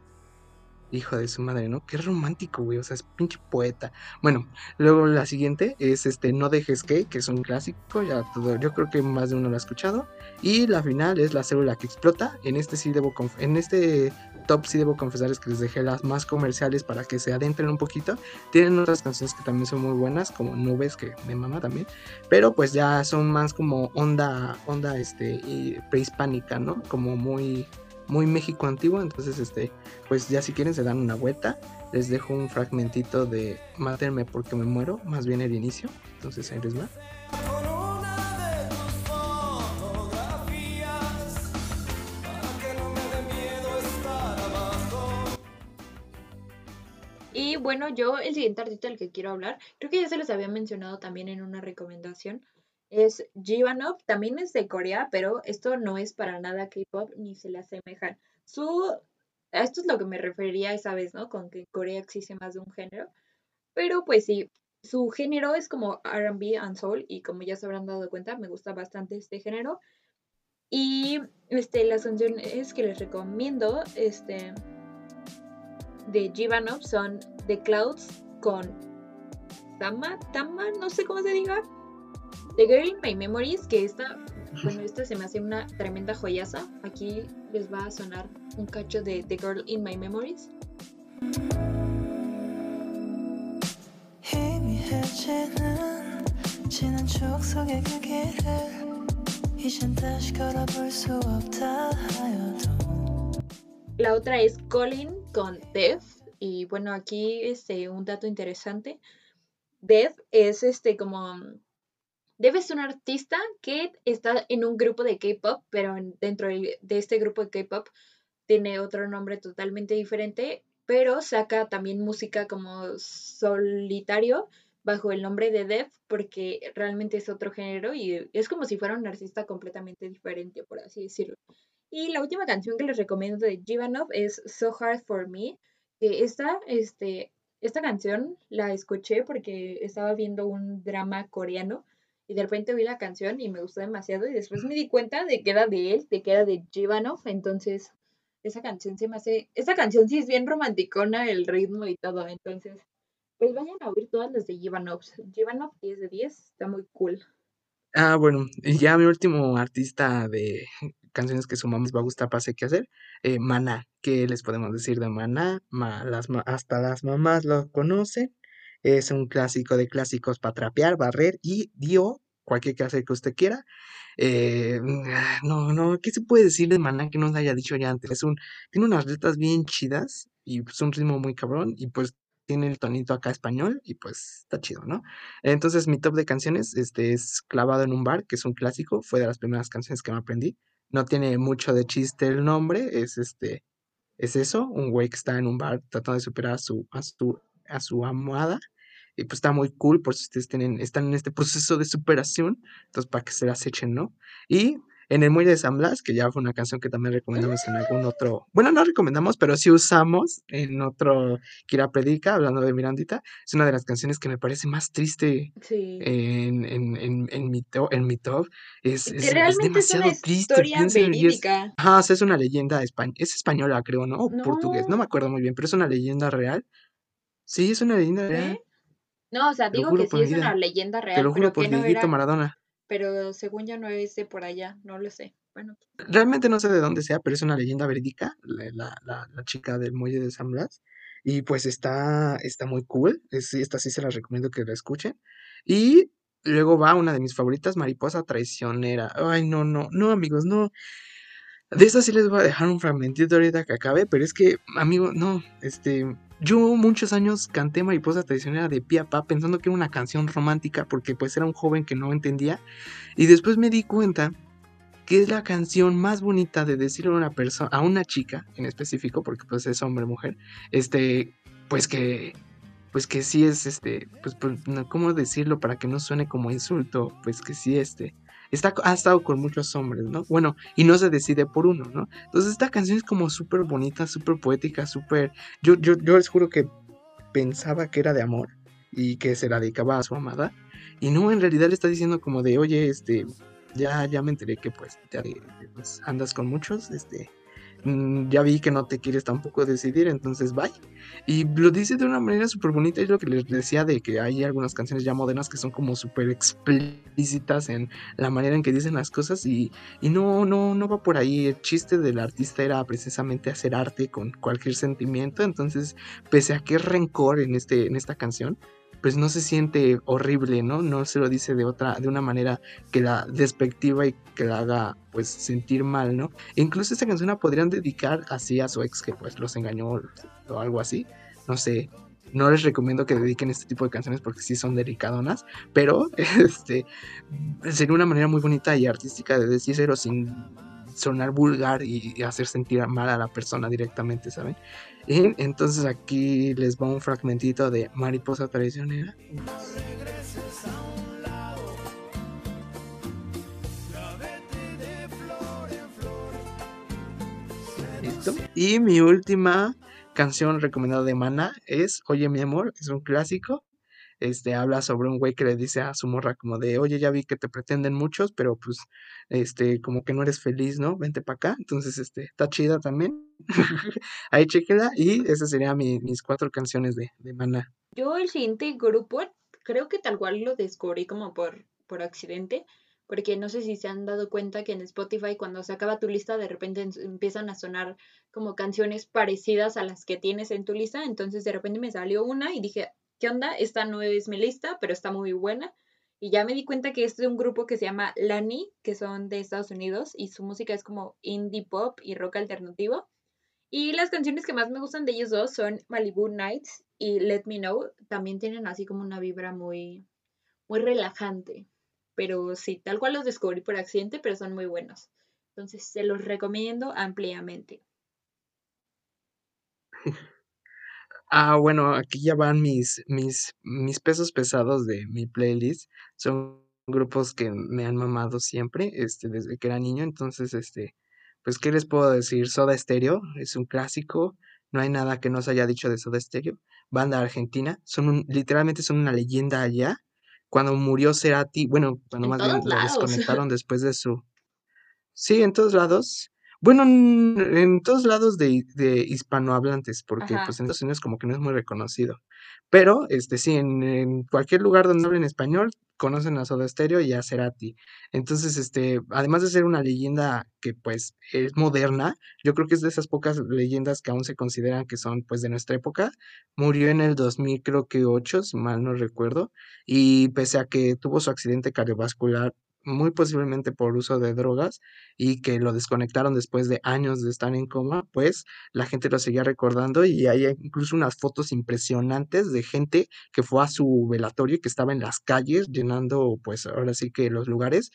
Hijo de su madre, ¿no? Qué romántico, güey. O sea, es pinche poeta. Bueno, luego la siguiente es este No dejes que, que es un clásico. Ya todo, yo creo que más de uno lo ha escuchado. Y la final es La célula que explota. En este sí debo en este top sí debo confesarles que les dejé las más comerciales para que se adentren un poquito. Tienen otras canciones que también son muy buenas, como Nubes, que me mama también. Pero pues ya son más como onda, onda este, prehispánica, ¿no? Como muy muy México antiguo. Entonces, este, pues ya si quieren se dan una vuelta. Les dejo un fragmentito de Mátenme porque me muero, más bien el inicio. Entonces ahí les va. Y bueno, yo el siguiente artista del que quiero hablar, creo que ya se les había mencionado también en una recomendación, es Jivanov, también es de Corea, pero esto no es para nada K-pop ni se le asemejan. Su, esto es lo que me refería esa vez, ¿no? Con que en Corea existe más de un género. Pero pues sí, su género es como RB and Soul y como ya se habrán dado cuenta, me gusta bastante este género. Y este, las canciones que les recomiendo este, de Jivanov son The Clouds con Tama, Tama, no sé cómo se diga. The Girl in My Memories, que esta, bueno, esta se me hace una tremenda joyaza. Aquí les va a sonar un cacho de The Girl in My Memories. La otra es Colin con Death. Y bueno, aquí este, un dato interesante. Death es este como Debes ser un artista que está en un grupo de K-pop, pero dentro de este grupo de K-pop tiene otro nombre totalmente diferente, pero saca también música como solitario bajo el nombre de Dev, porque realmente es otro género y es como si fuera un artista completamente diferente, por así decirlo. Y la última canción que les recomiendo de Jivanov es So Hard for Me, esta, este, esta canción la escuché porque estaba viendo un drama coreano y de repente vi la canción y me gustó demasiado y después me di cuenta de que era de él, de que era de Jivanov, entonces esa canción se me hace, esa canción sí es bien romanticona, el ritmo y todo, entonces pues vayan a oír todas las de Jivanov. Jivanov 10 de 10, está muy cool. Ah, bueno, y ya mi último artista de canciones que su mamá les va a gustar para qué hacer, eh, Maná, ¿qué les podemos decir de Maná? las, hasta las mamás lo conocen, es un clásico de clásicos para trapear, barrer y dio cualquier clase que usted quiera. Eh, ah, no, no, ¿qué se puede decir de Maná que no se haya dicho ya antes? Es un, tiene unas letras bien chidas y es pues, un ritmo muy cabrón y pues tiene el tonito acá español y pues está chido, ¿no? Entonces mi top de canciones este, es Clavado en un bar, que es un clásico, fue de las primeras canciones que me aprendí. No tiene mucho de chiste el nombre, es este, es eso, un güey que está en un bar tratando de superar a su, a su, a su amada y pues está muy cool por si ustedes tienen, están en este proceso de superación, entonces para que se las echen, ¿no? Y en el Muelle de San Blas, que ya fue una canción que también recomendamos en algún otro, bueno, no recomendamos, pero sí usamos en otro Kira Predica, hablando de Mirandita, es una de las canciones que me parece más triste en, en, en, en, mi, top, en mi top. Es, es, demasiado es triste. Verídica. ajá, es una leyenda, es española, creo, ¿no? O portugués, no me acuerdo muy bien, pero es una leyenda real. Sí, es una leyenda real. No, o sea, digo que sí es una leyenda real. Te lo juro por Dieguito Maradona. pero según ya no es de por allá, no lo sé. Bueno. Realmente no sé de dónde sea, pero es una leyenda verídica, la, la, la chica del muelle de San Blas. Y pues está, está muy cool. Es, esta sí se la recomiendo que la escuchen. Y luego va una de mis favoritas, Mariposa Traicionera. Ay, no, no, no, amigos, no. De esta sí les voy a dejar un fragmentito ahorita que acabe, pero es que, amigo, no, este, yo muchos años canté Mariposa Traicionera de pie a pa pensando que era una canción romántica porque pues era un joven que no entendía y después me di cuenta que es la canción más bonita de decirle a una persona, a una chica en específico, porque pues es hombre mujer, este, pues que, pues que sí es, este, pues, pues ¿cómo decirlo para que no suene como insulto? Pues que sí, este, está, ha estado con muchos hombres, ¿no? Bueno, y no se decide por uno, ¿no? Entonces esta canción es como súper bonita, súper poética, súper, yo, yo, yo les juro que pensaba que era de amor y que se la dedicaba a su amada. Y no, en realidad le está diciendo como de, oye, este, ya, ya me enteré que pues, pues, andas con muchos, este, ya vi que no te quieres tampoco decidir, entonces bye. Y lo dice de una manera súper bonita, es lo que les decía de que hay algunas canciones ya modernas que son como súper explícitas en la manera en que dicen las cosas y, y, no, no, no va por ahí. El chiste del artista era precisamente hacer arte con cualquier sentimiento, entonces pese a que rencor en, este, en esta canción, pues no se siente horrible, ¿no? No se lo dice de otra, de una manera que la despectiva y que la haga pues sentir mal, ¿no? E incluso esta canción la podrían dedicar así a su ex que pues los engañó o algo así, no sé. No les recomiendo que dediquen este tipo de canciones porque sí son delicadonas, pero este sería una manera muy bonita y artística de decírselo sin sonar vulgar y hacer sentir mal a la persona directamente, ¿saben? Y entonces aquí les va un fragmentito de Mariposa Traicionera. Y mi última canción recomendada de Mana es Oye mi amor, es un clásico este, habla sobre un güey que le dice a su morra como de, oye, ya vi que te pretenden muchos, pero pues, este, como que no eres feliz, ¿no? Vente para acá. Entonces, este, está chida también. Ahí chequela y esas serían mis cuatro canciones de, de Maná. Yo el siguiente grupo, creo que tal cual lo descubrí como por, por accidente, porque no sé si se han dado cuenta que en Spotify cuando se acaba tu lista de repente empiezan a sonar como canciones parecidas a las que tienes en tu lista, entonces de repente me salió una y dije, ¿qué onda? Esta no es mi lista, pero está muy buena. Y ya me di cuenta que es de un grupo que se llama Lani, que son de Estados Unidos, y su música es como indie pop y rock alternativo. Y las canciones que más me gustan de ellos dos son Malibu Nights y Let Me Know. También tienen así como una vibra muy, muy relajante. Pero sí, tal cual los descubrí por accidente, pero son muy buenos. Entonces se los recomiendo ampliamente. Ah, bueno, aquí ya van mis, mis, mis pesos pesados de mi playlist. Son grupos que me han mamado siempre, este, desde que era niño. Entonces, este, pues, ¿qué les puedo decir? Soda Stereo es un clásico. No hay nada que no se haya dicho de Soda Stereo. Banda argentina. Son literalmente son una leyenda allá. Cuando murió Cerati, bueno, cuando más bien lo desconectaron después de su. Sí, en todos lados. Bueno, en, todos lados de, hispanohablantes, porque pues en Estados Unidos como que no es muy reconocido. Pero, este sí, en, cualquier lugar donde hablen español, conocen a Soda Stereo y a Cerati. Entonces, este, además de ser una leyenda que pues es moderna, yo creo que es de esas pocas leyendas que aún se consideran que son pues de nuestra época. Murió en el 2000, creo que 8, si mal no recuerdo, y pese a que tuvo su accidente cardiovascular muy posiblemente por uso de drogas y que lo desconectaron después de años de estar en coma, pues la gente lo seguía recordando y hay incluso unas fotos impresionantes de gente que fue a su velatorio y que estaba en las calles llenando pues ahora sí que los lugares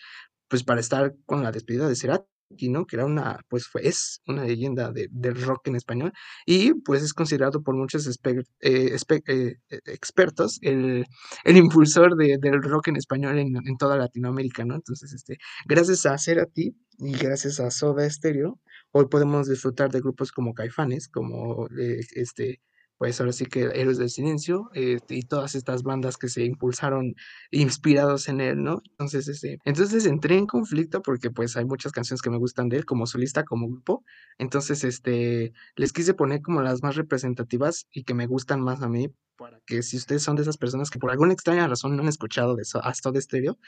pues para estar con la despedida de Cerati. ¿No? Que era una, pues fue, es una leyenda de, del rock en español y pues es considerado por muchos eh, eh, expertos el, el impulsor de, del rock en español en, en, toda Latinoamérica, ¿no? Entonces, este, gracias a Cerati y gracias a Soda Stereo, hoy podemos disfrutar de grupos como Caifanes, como eh, este pues ahora sí que Héroes del Silencio este, y todas estas bandas que se impulsaron inspirados en él, ¿no? Entonces, este, entonces entré en conflicto porque pues hay muchas canciones que me gustan de él como solista, como grupo, entonces este, les quise poner como las más representativas y que me gustan más a mí para que si ustedes son de esas personas que por alguna extraña razón no han escuchado de eso, hasta de estéreo,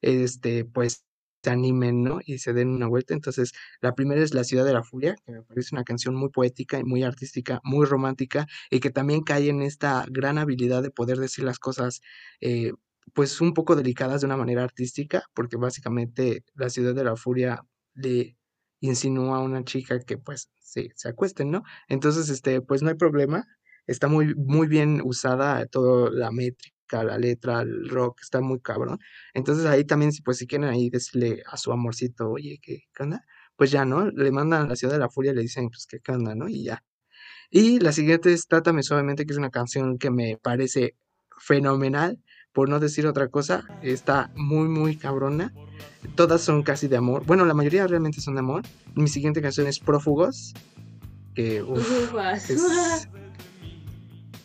este, pues se animen, ¿no? Y se den una vuelta. Entonces, la primera es La Ciudad de la Furia, que me parece una canción muy poética y muy artística, muy romántica, y que también cae en esta gran habilidad de poder decir las cosas, eh, pues un poco delicadas de una manera artística, porque básicamente La Ciudad de la Furia le insinúa a una chica que pues sí, se acuesten, ¿no? Entonces, este, pues no hay problema, está muy, muy bien usada toda la métrica, la letra, el rock, está muy cabrón. Entonces ahí también, pues si quieren ahí decirle a su amorcito, oye, ¿qué, qué onda? Pues ya, ¿no? Le mandan a la ciudad de la furia y le dicen, pues, ¿qué, qué onda, no? Y ya. Y la siguiente es Trátame Suavemente, que es una canción que me parece fenomenal, por no decir otra cosa. Está muy, muy cabrona. Todas son casi de amor. Bueno, la mayoría realmente son de amor. Mi siguiente canción es Prófugos. Que, uf, es,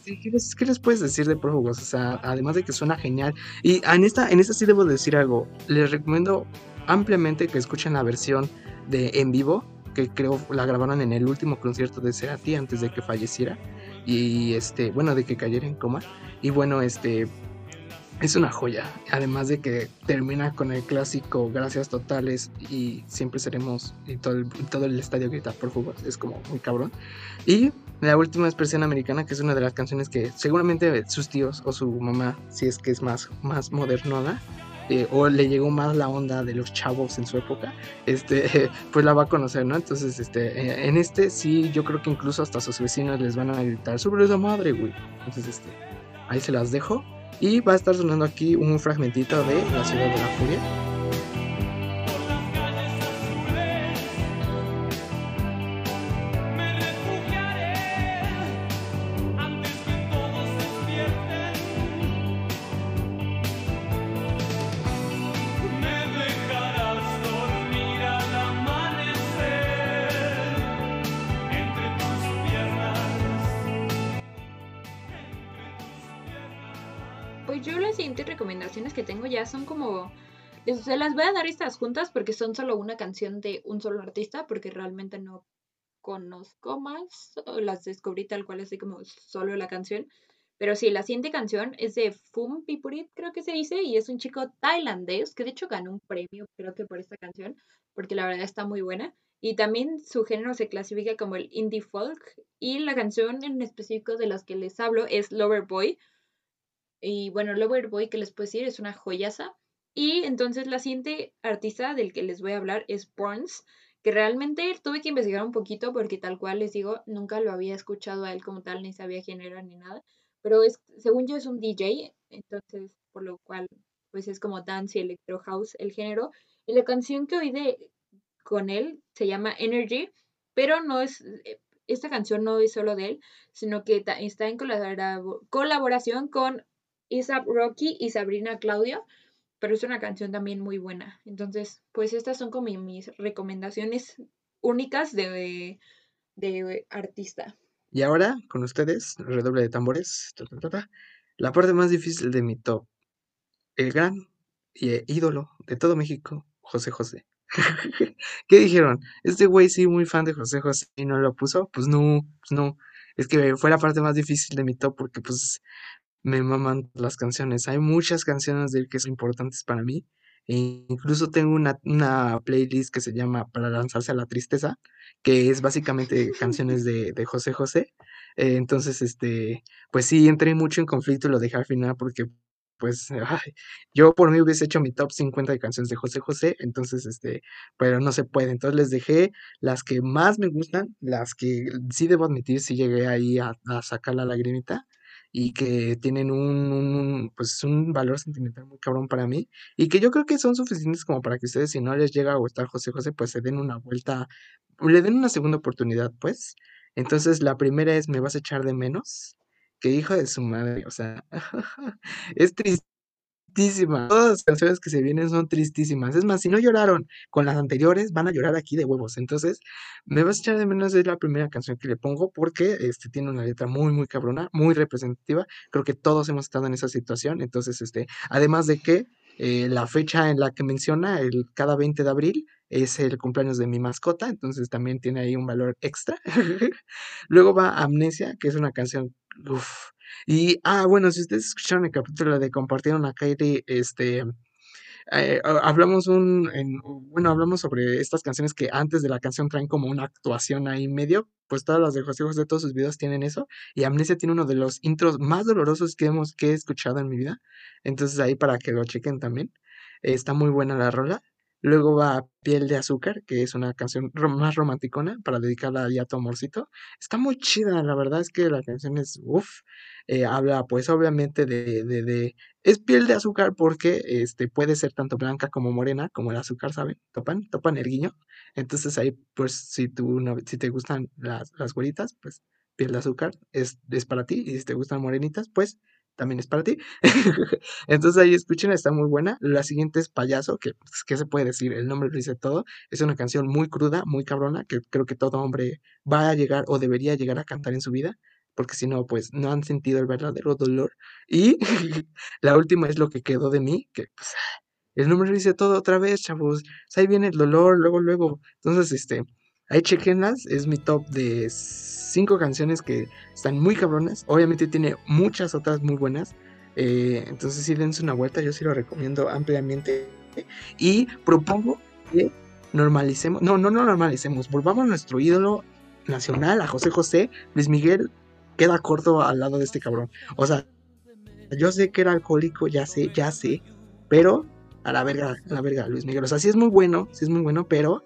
¿qué les, puedes decir de Prófugos? O sea, además de que suena genial. Y en esta, en esta sí debo decir algo. Les recomiendo ampliamente que escuchen la versión de en vivo, que creo la grabaron en el último concierto de Cerati antes de que falleciera. Y este, bueno, de que cayera en coma. Y bueno, este, es una joya. Además de que termina con el clásico Gracias Totales y siempre seremos y todo el, todo el estadio grita por fútbol. Es como muy cabrón. Y la última expresión americana, que es una de las canciones que seguramente sus tíos o su mamá, si es que es más, más modernona, eh, o le llegó más la onda de los chavos en su época, este, pues la va a conocer, ¿no? Entonces, este, eh, en este sí, yo creo que incluso hasta sus vecinos les van a gritar sobre esa madre, güey. Entonces, este, ahí se las dejo. Y va a estar sonando aquí un fragmentito de La Ciudad de la Furia. Se las voy a dar estas juntas porque son solo una canción de un solo artista, porque realmente no conozco más, las descubrí tal cual así como solo la canción. Pero sí, la siguiente canción es de Fum Pipurit, creo que se dice, y es un chico tailandés que de hecho ganó un premio, creo que por esta canción, porque la verdad está muy buena. Y también su género se clasifica como el indie folk, y la canción en específico de las que les hablo es Lover Boy. Y bueno, Loverboy, que les puedo decir, es una joyaza. Y entonces la siguiente artista del que les voy a hablar es Burns, que realmente tuve que investigar un poquito porque tal cual les digo, nunca lo había escuchado a él como tal, ni sabía quién era ni nada. Pero es, según yo es un DJ, entonces por lo cual pues es como dance y electro house el género. Y la canción que oí de con él se llama Energy, pero no es, eh, esta canción no es solo de él, sino que está en colabora- colaboración con Isaac Rocky y Sabrina Claudio, pero es una canción también muy buena. Entonces, pues estas son como mis recomendaciones únicas de, de artista. Y ahora, con ustedes, redoble de tambores. ta, ta, ta, La parte más difícil de mi top. El gran eh, ídolo de todo México, José José. ¿Qué dijeron? Este güey sí, muy fan de José José y no lo puso. Pues no, pues no. Es que fue la parte más difícil de mi top porque pues me maman las canciones. Hay muchas canciones de él que son importantes para mí. E incluso tengo una, una playlist que se llama Para lanzarse a la tristeza, que es básicamente canciones de, de José José. Eh, entonces, este, pues sí, entré mucho en conflicto y lo dejé al final porque, pues, ay, yo por mí hubiese hecho mi top 50 de canciones de José José, entonces, este, pero no se puede. Entonces les dejé las que más me gustan, las que sí debo admitir, sí llegué ahí a, a sacar la lagrimita y que tienen un, un- pues un valor sentimental muy cabrón para mí y que yo creo que son suficientes como para que ustedes si no les llega a gustar José José pues se den una vuelta, le den una segunda oportunidad pues. Entonces la primera es Me vas a echar de menos, que hijo de su madre, o sea, es tristísima. Todas las canciones que se vienen son tristísimas. Es más, si no lloraron con las anteriores, van a llorar aquí de huevos. Entonces, me vas a echar de menos es la primera canción que le pongo porque este, tiene una letra muy, muy cabrona, muy representativa. Creo que todos hemos estado en esa situación. Entonces, este, además de que eh, la fecha en la que menciona, el cada 20 de abril, es el cumpleaños de mi mascota, entonces también tiene ahí un valor extra. Luego va Amnesia, que es una canción, uf. Y, ah, bueno, si ustedes escucharon el capítulo de Compartieron a Katie, este, eh, ha- hablamos un, en- bueno, hablamos sobre estas canciones que antes de la canción traen como una actuación ahí medio, pues todas las de José José, todos sus videos tienen eso, y Amnesia tiene uno de los intros más dolorosos que hemos, que he escuchado en mi vida, entonces ahí para que lo chequen también, está muy buena la rola. Luego va Piel de Azúcar, que es una canción más romanticona para dedicarla a tu amorcito. Está muy chida, la verdad es que la canción es, uff, habla pues obviamente de, de, es piel de azúcar porque este, puede ser tanto blanca como morena, como el azúcar, ¿saben? Topan, topan el guiño. Entonces ahí, pues, si tú si te gustan las, las güeritas, pues piel de azúcar es, es para ti. Y si te gustan morenitas, pues también es para ti. Entonces ahí escuchen, está muy buena. La siguiente es Payaso, que, pues, ¿qué se puede decir? El nombre lo dice todo. Es una canción muy cruda, muy cabrona, que creo que todo hombre va a llegar o debería llegar a cantar en su vida. Porque si no, pues no han sentido el verdadero dolor. Y la última es lo que quedó de mí, que pues, el nombre lo dice todo otra vez, chavos. Pues, ahí viene el dolor, luego, luego. Entonces, este, ahí chequenlas. Es mi top de cinco canciones que están muy cabronas. Obviamente tiene muchas otras muy buenas. eh, entonces, sí, dense una vuelta. Yo sí lo recomiendo ampliamente. Y propongo que normalicemos, no, no, no normalicemos, volvamos a nuestro ídolo nacional, a José José. Luis Miguel queda corto al lado de este cabrón. O sea, yo sé que era alcohólico, ya sé, ya sé, pero a la verga, a la verga, Luis Miguel. O sea, sí es muy bueno, sí es muy bueno, pero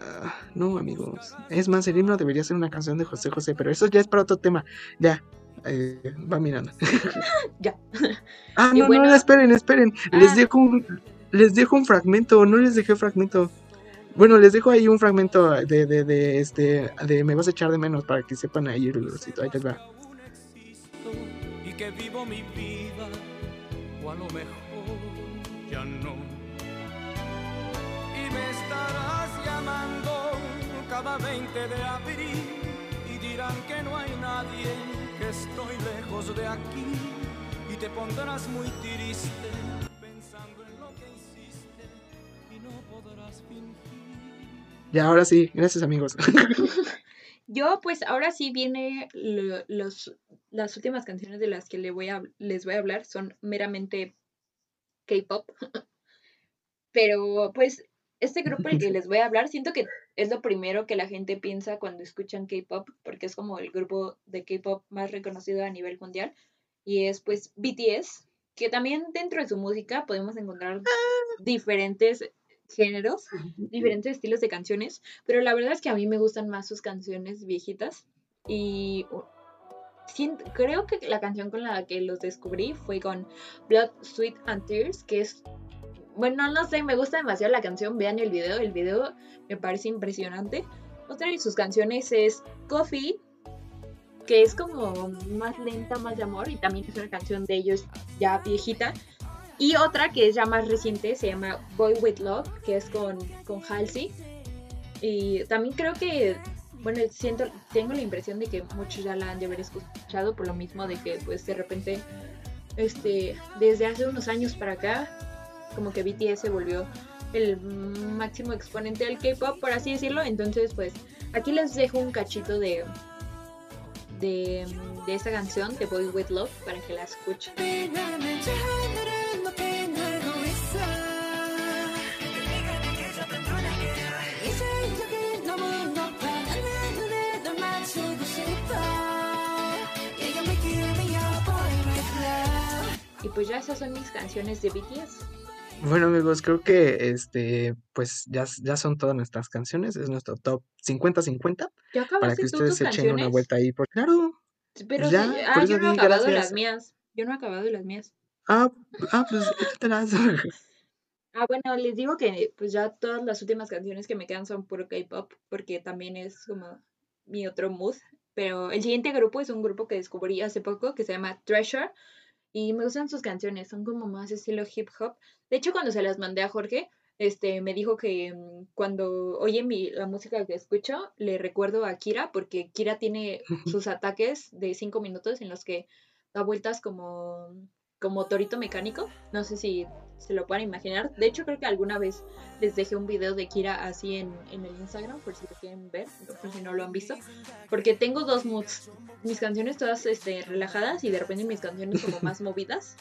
ah, no, amigos. Es más, el himno debería ser una canción de José José, pero eso ya es para otro tema. Ya, eh, va mirando. Ya. ah, no, bueno- no, esperen, esperen. Les Ah. dejo un, les dejo un fragmento, no les dejé fragmento. Bueno, les dejo ahí un fragmento de, de, de este, de Me vas a echar de menos para que sepan ahí el. Ahí les va. y que vivo mi cada 20 de abril y dirán que no hay nadie que estoy lejos de aquí y te pondrás muy triste pensando en lo que hiciste y no podrás fingir Ya, ahora sí, gracias amigos. Yo, pues ahora sí viene lo- los, las últimas canciones de las que le voy a, les voy a hablar son meramente K-pop. Pero pues este grupo el que les voy a hablar, siento que es lo primero que la gente piensa cuando escuchan K-pop, porque es como el grupo de K-pop más reconocido a nivel mundial. Y es pues BTS, que también dentro de su música podemos encontrar diferentes géneros, diferentes estilos de canciones, pero la verdad es que a mí me gustan más sus canciones viejitas y uh, sient- creo que la canción con la que los descubrí fue con Blood, Sweat and Tears, que es, bueno, no sé, me gusta demasiado la canción, vean el video, el video me parece impresionante. Otra de sus canciones es Coffee, que es como más lenta, más de amor, y también es una canción de ellos ya viejita. Y otra que es ya más reciente se llama Boy With Love, que es con, con Halsey. Y también creo que, bueno, siento, tengo la impresión de que muchos ya la han de haber escuchado por lo mismo de que pues de repente, este, desde hace unos años para acá, como que BTS se volvió el máximo exponente del K-pop, por así decirlo. Entonces, pues aquí les dejo un cachito de, de, de esta canción, de Boy With Love, para que la escuchen. Y pues ya esas son mis canciones de BTS. Bueno amigos, creo que este, pues ya, ya son todas nuestras canciones, es nuestro top 50-50 ¿Ya para que ustedes se echen una vuelta ahí. Por... Claro. Pero ya, por ah, eso yo no he acabado gracias. las mías. Yo no he acabado las mías. Ah, ah pues échatelas. Ah, bueno, les digo que pues ya todas las últimas canciones que me quedan son puro K-pop, porque también es como mi otro mood. Pero el siguiente grupo es un grupo que descubrí hace poco que se llama Treasure. Y me gustan sus canciones, son como más estilo hip hop. De hecho, cuando se las mandé a Jorge, este, me dijo que mm, cuando oye mi, la música que escucho, le recuerdo a Kira, porque Kira tiene sus ataques de cinco minutos en los que da vueltas como, como torito mecánico. No sé si se lo pueden imaginar. De hecho, creo que alguna vez les dejé un video de Kira así en, en el Instagram, por si lo quieren ver, por si no lo han visto. Porque tengo dos moods. Mis canciones todas este, relajadas y de repente mis canciones como más movidas.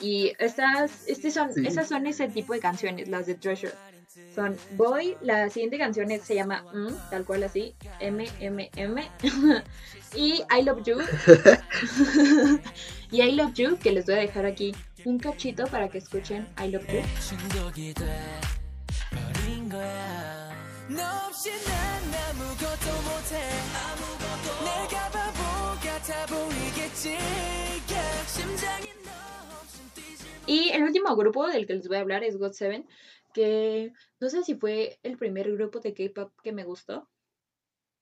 Y estas, este son, Sí. esas son ese tipo de canciones, las de Treasure. Son Boy, la siguiente canción se llama Mm, tal cual así, M, M, M. y I Love You. Y I Love You, que les voy a dejar aquí un cachito para que escuchen I Love You. Y el último grupo del que les voy a hablar es God Seven, que no sé si fue el primer grupo de K-pop que me gustó,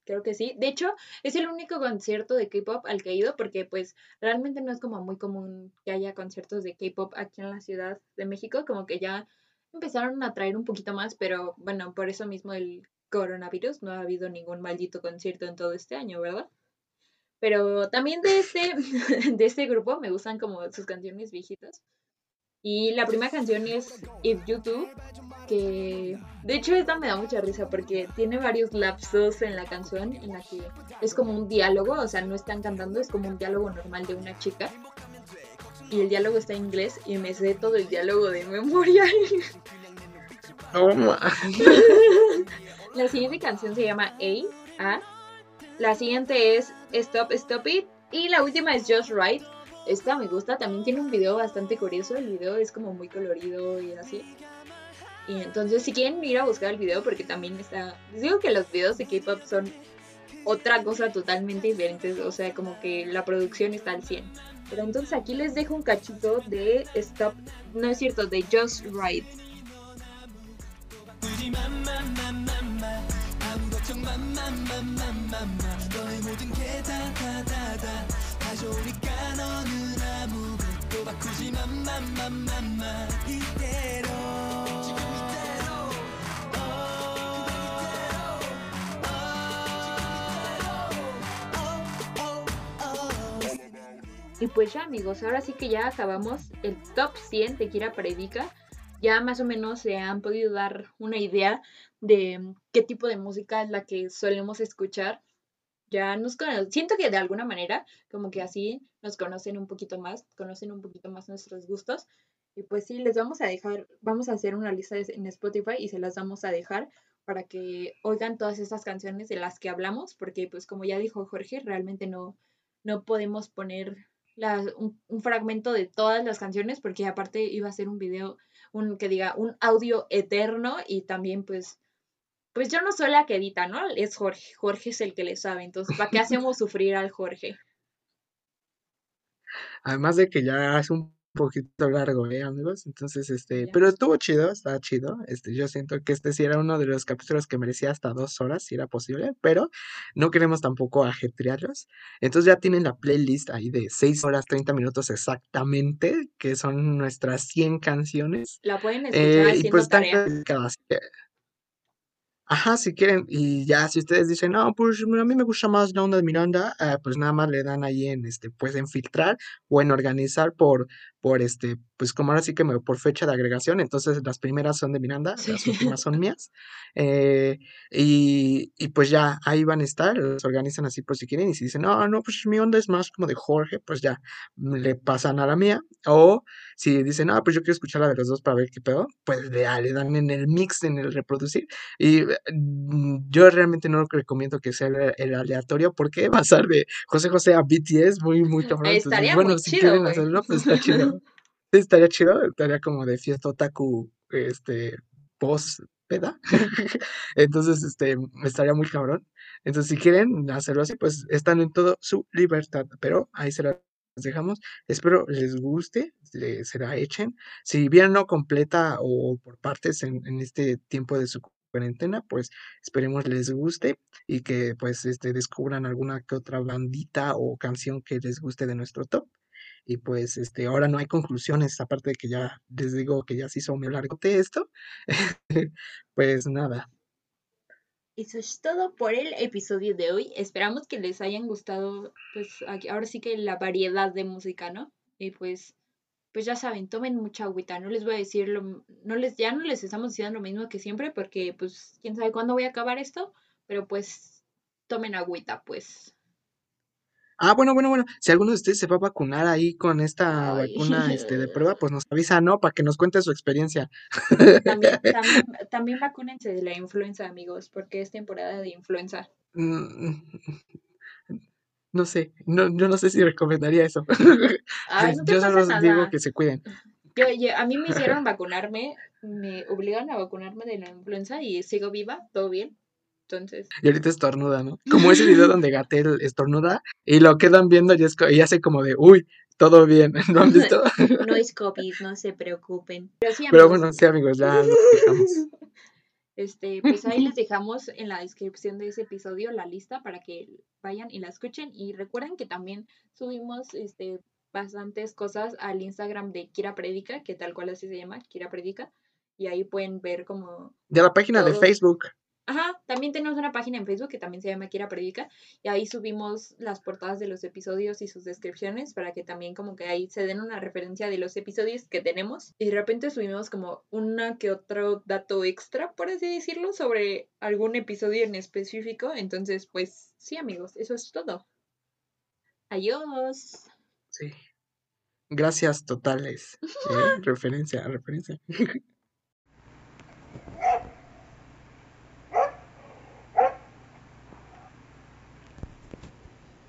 Creo que sí. De hecho, es el único concierto de K-pop al que he ido porque pues realmente no es como muy común que haya conciertos de K-pop aquí en la Ciudad de México, como que ya empezaron a traer un poquito más, pero bueno, por eso mismo el coronavirus no ha habido ningún maldito concierto en todo este año, ¿verdad? Pero también de este, de este grupo me gustan como sus canciones viejitas. Y la primera canción es If You Do, que de hecho esta me da mucha risa porque tiene varios lapsos en la canción en la que es como un diálogo, o sea, no están cantando, es como un diálogo normal de una chica. Y el diálogo está en inglés y me sé todo el diálogo de memoria. Oh, La siguiente canción se llama A, A. La siguiente es Stop, Stop It. Y la última es Just Right. Esta me gusta, también tiene un video bastante curioso. El video es como muy colorido y así. Y entonces, si quieren ir a buscar el video, porque también está. Les digo que los videos de K-pop son otra cosa totalmente diferente. O sea, como que la producción está al 100. Pero entonces aquí les dejo un cachito de Stop. No es cierto, de Just Right. Y pues ya amigos, ahora sí que ya acabamos el top 100 de Kira Predica. Ya más o menos se han podido dar una idea de qué tipo de música es la que solemos escuchar. Ya nos cono- siento que de alguna manera como que así nos conocen un poquito más, conocen un poquito más nuestros gustos. Y pues sí, les vamos a dejar, vamos a hacer una lista en Spotify y se las vamos a dejar para que oigan todas estas canciones de las que hablamos, porque pues como ya dijo Jorge, realmente no, no podemos poner la- un, un fragmento de todas las canciones porque aparte iba a ser un video, un que diga, un audio eterno y también pues, pues yo no soy la que edita, ¿no? Es Jorge, Jorge es el que le sabe, entonces ¿para qué hacemos sufrir al Jorge? Además de que ya es un poquito largo, ¿eh, amigos? Entonces, este, Ya. pero estuvo chido, estaba chido. Este, yo siento que este sí era uno de los capítulos que merecía hasta dos horas, si era posible, pero no queremos tampoco ajetrearlos. Entonces ya tienen la playlist ahí de 6 horas 30 minutos exactamente, que son nuestras 100 canciones. La pueden escuchar Eh, y pues están tarea. clasificadas. Ajá, si quieren, y ya si ustedes dicen, no, pues a mí me gusta más la onda de Miranda, eh, pues nada más le dan ahí en este, pues en filtrar o en organizar por, por este, pues como ahora sí que me, por fecha de agregación, entonces las primeras son de Miranda, las Sí. últimas son mías, eh, y, y pues ya ahí van a estar, los organizan así por si quieren, y si dicen, no, no, pues mi onda es más como de Jorge, pues ya le pasan a la mía, o si dicen, ah, pues yo quiero escuchar la de los dos para ver qué pedo, pues le, le dan en el mix, en el reproducir. Y eh, mm, yo realmente no recomiendo que sea el, el aleatorio porque pasar de José José a BTS muy, muy cabrón. Entonces, Estaría bueno, muy si chido, quieren güey. hacerlo, pues está chido. Sí, estaría chido, estaría como de fiesta otaku, este, post peda. Entonces, este, estaría muy cabrón. Entonces, si quieren hacerlo así, pues están en todo su libertad. Pero ahí se las dejamos. Espero les guste, le- se la echen. Si bien no completa o por partes en, en este tiempo de su cuarentena, pues esperemos les guste y que pues este descubran alguna que otra bandita o canción que les guste de nuestro top. Y pues este ahora no hay conclusiones, aparte de que ya les digo que ya se hizo muy largo de esto. Pues nada. Eso es todo por el episodio de hoy. Esperamos que les hayan gustado, pues aquí- ahora sí que la variedad de música, ¿no? Y pues, pues ya saben, tomen mucha agüita. No les voy a decir lo, no les, ya no les estamos diciendo lo mismo que siempre, porque pues quién sabe cuándo voy a acabar esto, pero pues tomen agüita, pues. Ah, bueno, bueno, bueno. Si alguno de ustedes se va a vacunar ahí con esta Ay. vacuna este, de prueba, pues nos avisa, ¿no? Para que nos cuente su experiencia. También, también, también vacúnense de la influenza, amigos, porque es temporada de influenza. Mm, No sé, no, yo no sé si recomendaría eso. Ay, no te Yo solo digo que se cuiden. Yo, yo- a mí me hicieron vacunarme, me obligaron a vacunarme de la influenza y sigo viva, todo bien. Entonces, Y ahorita estornuda, ¿no? Como ese video donde Gatel estornuda y lo quedan viendo y, es y hace como de, uy, todo bien. ¿No han visto? no es COVID, no se preocupen. Pero sí, Pero amigos, bueno, sí, amigos, ya nos dejamos. Este, pues ahí les dejamos en la descripción de ese episodio la lista para que vayan y la escuchen. Y recuerden que también subimos este, bastantes cosas al Instagram de Kira Predica, que tal cual así se llama, Kira Predica. Y ahí pueden ver como De la página de. Facebook. Ajá, también tenemos una página en Facebook que también se llama Kira Predica y ahí subimos las portadas de los episodios y sus descripciones para que también como que ahí se den una referencia de los episodios que tenemos y de repente subimos como una que otro dato extra, por así decirlo, sobre algún episodio en específico. Entonces, pues sí amigos, eso es todo. Adiós. Sí. Gracias totales. ¿eh? Referencia, referencia.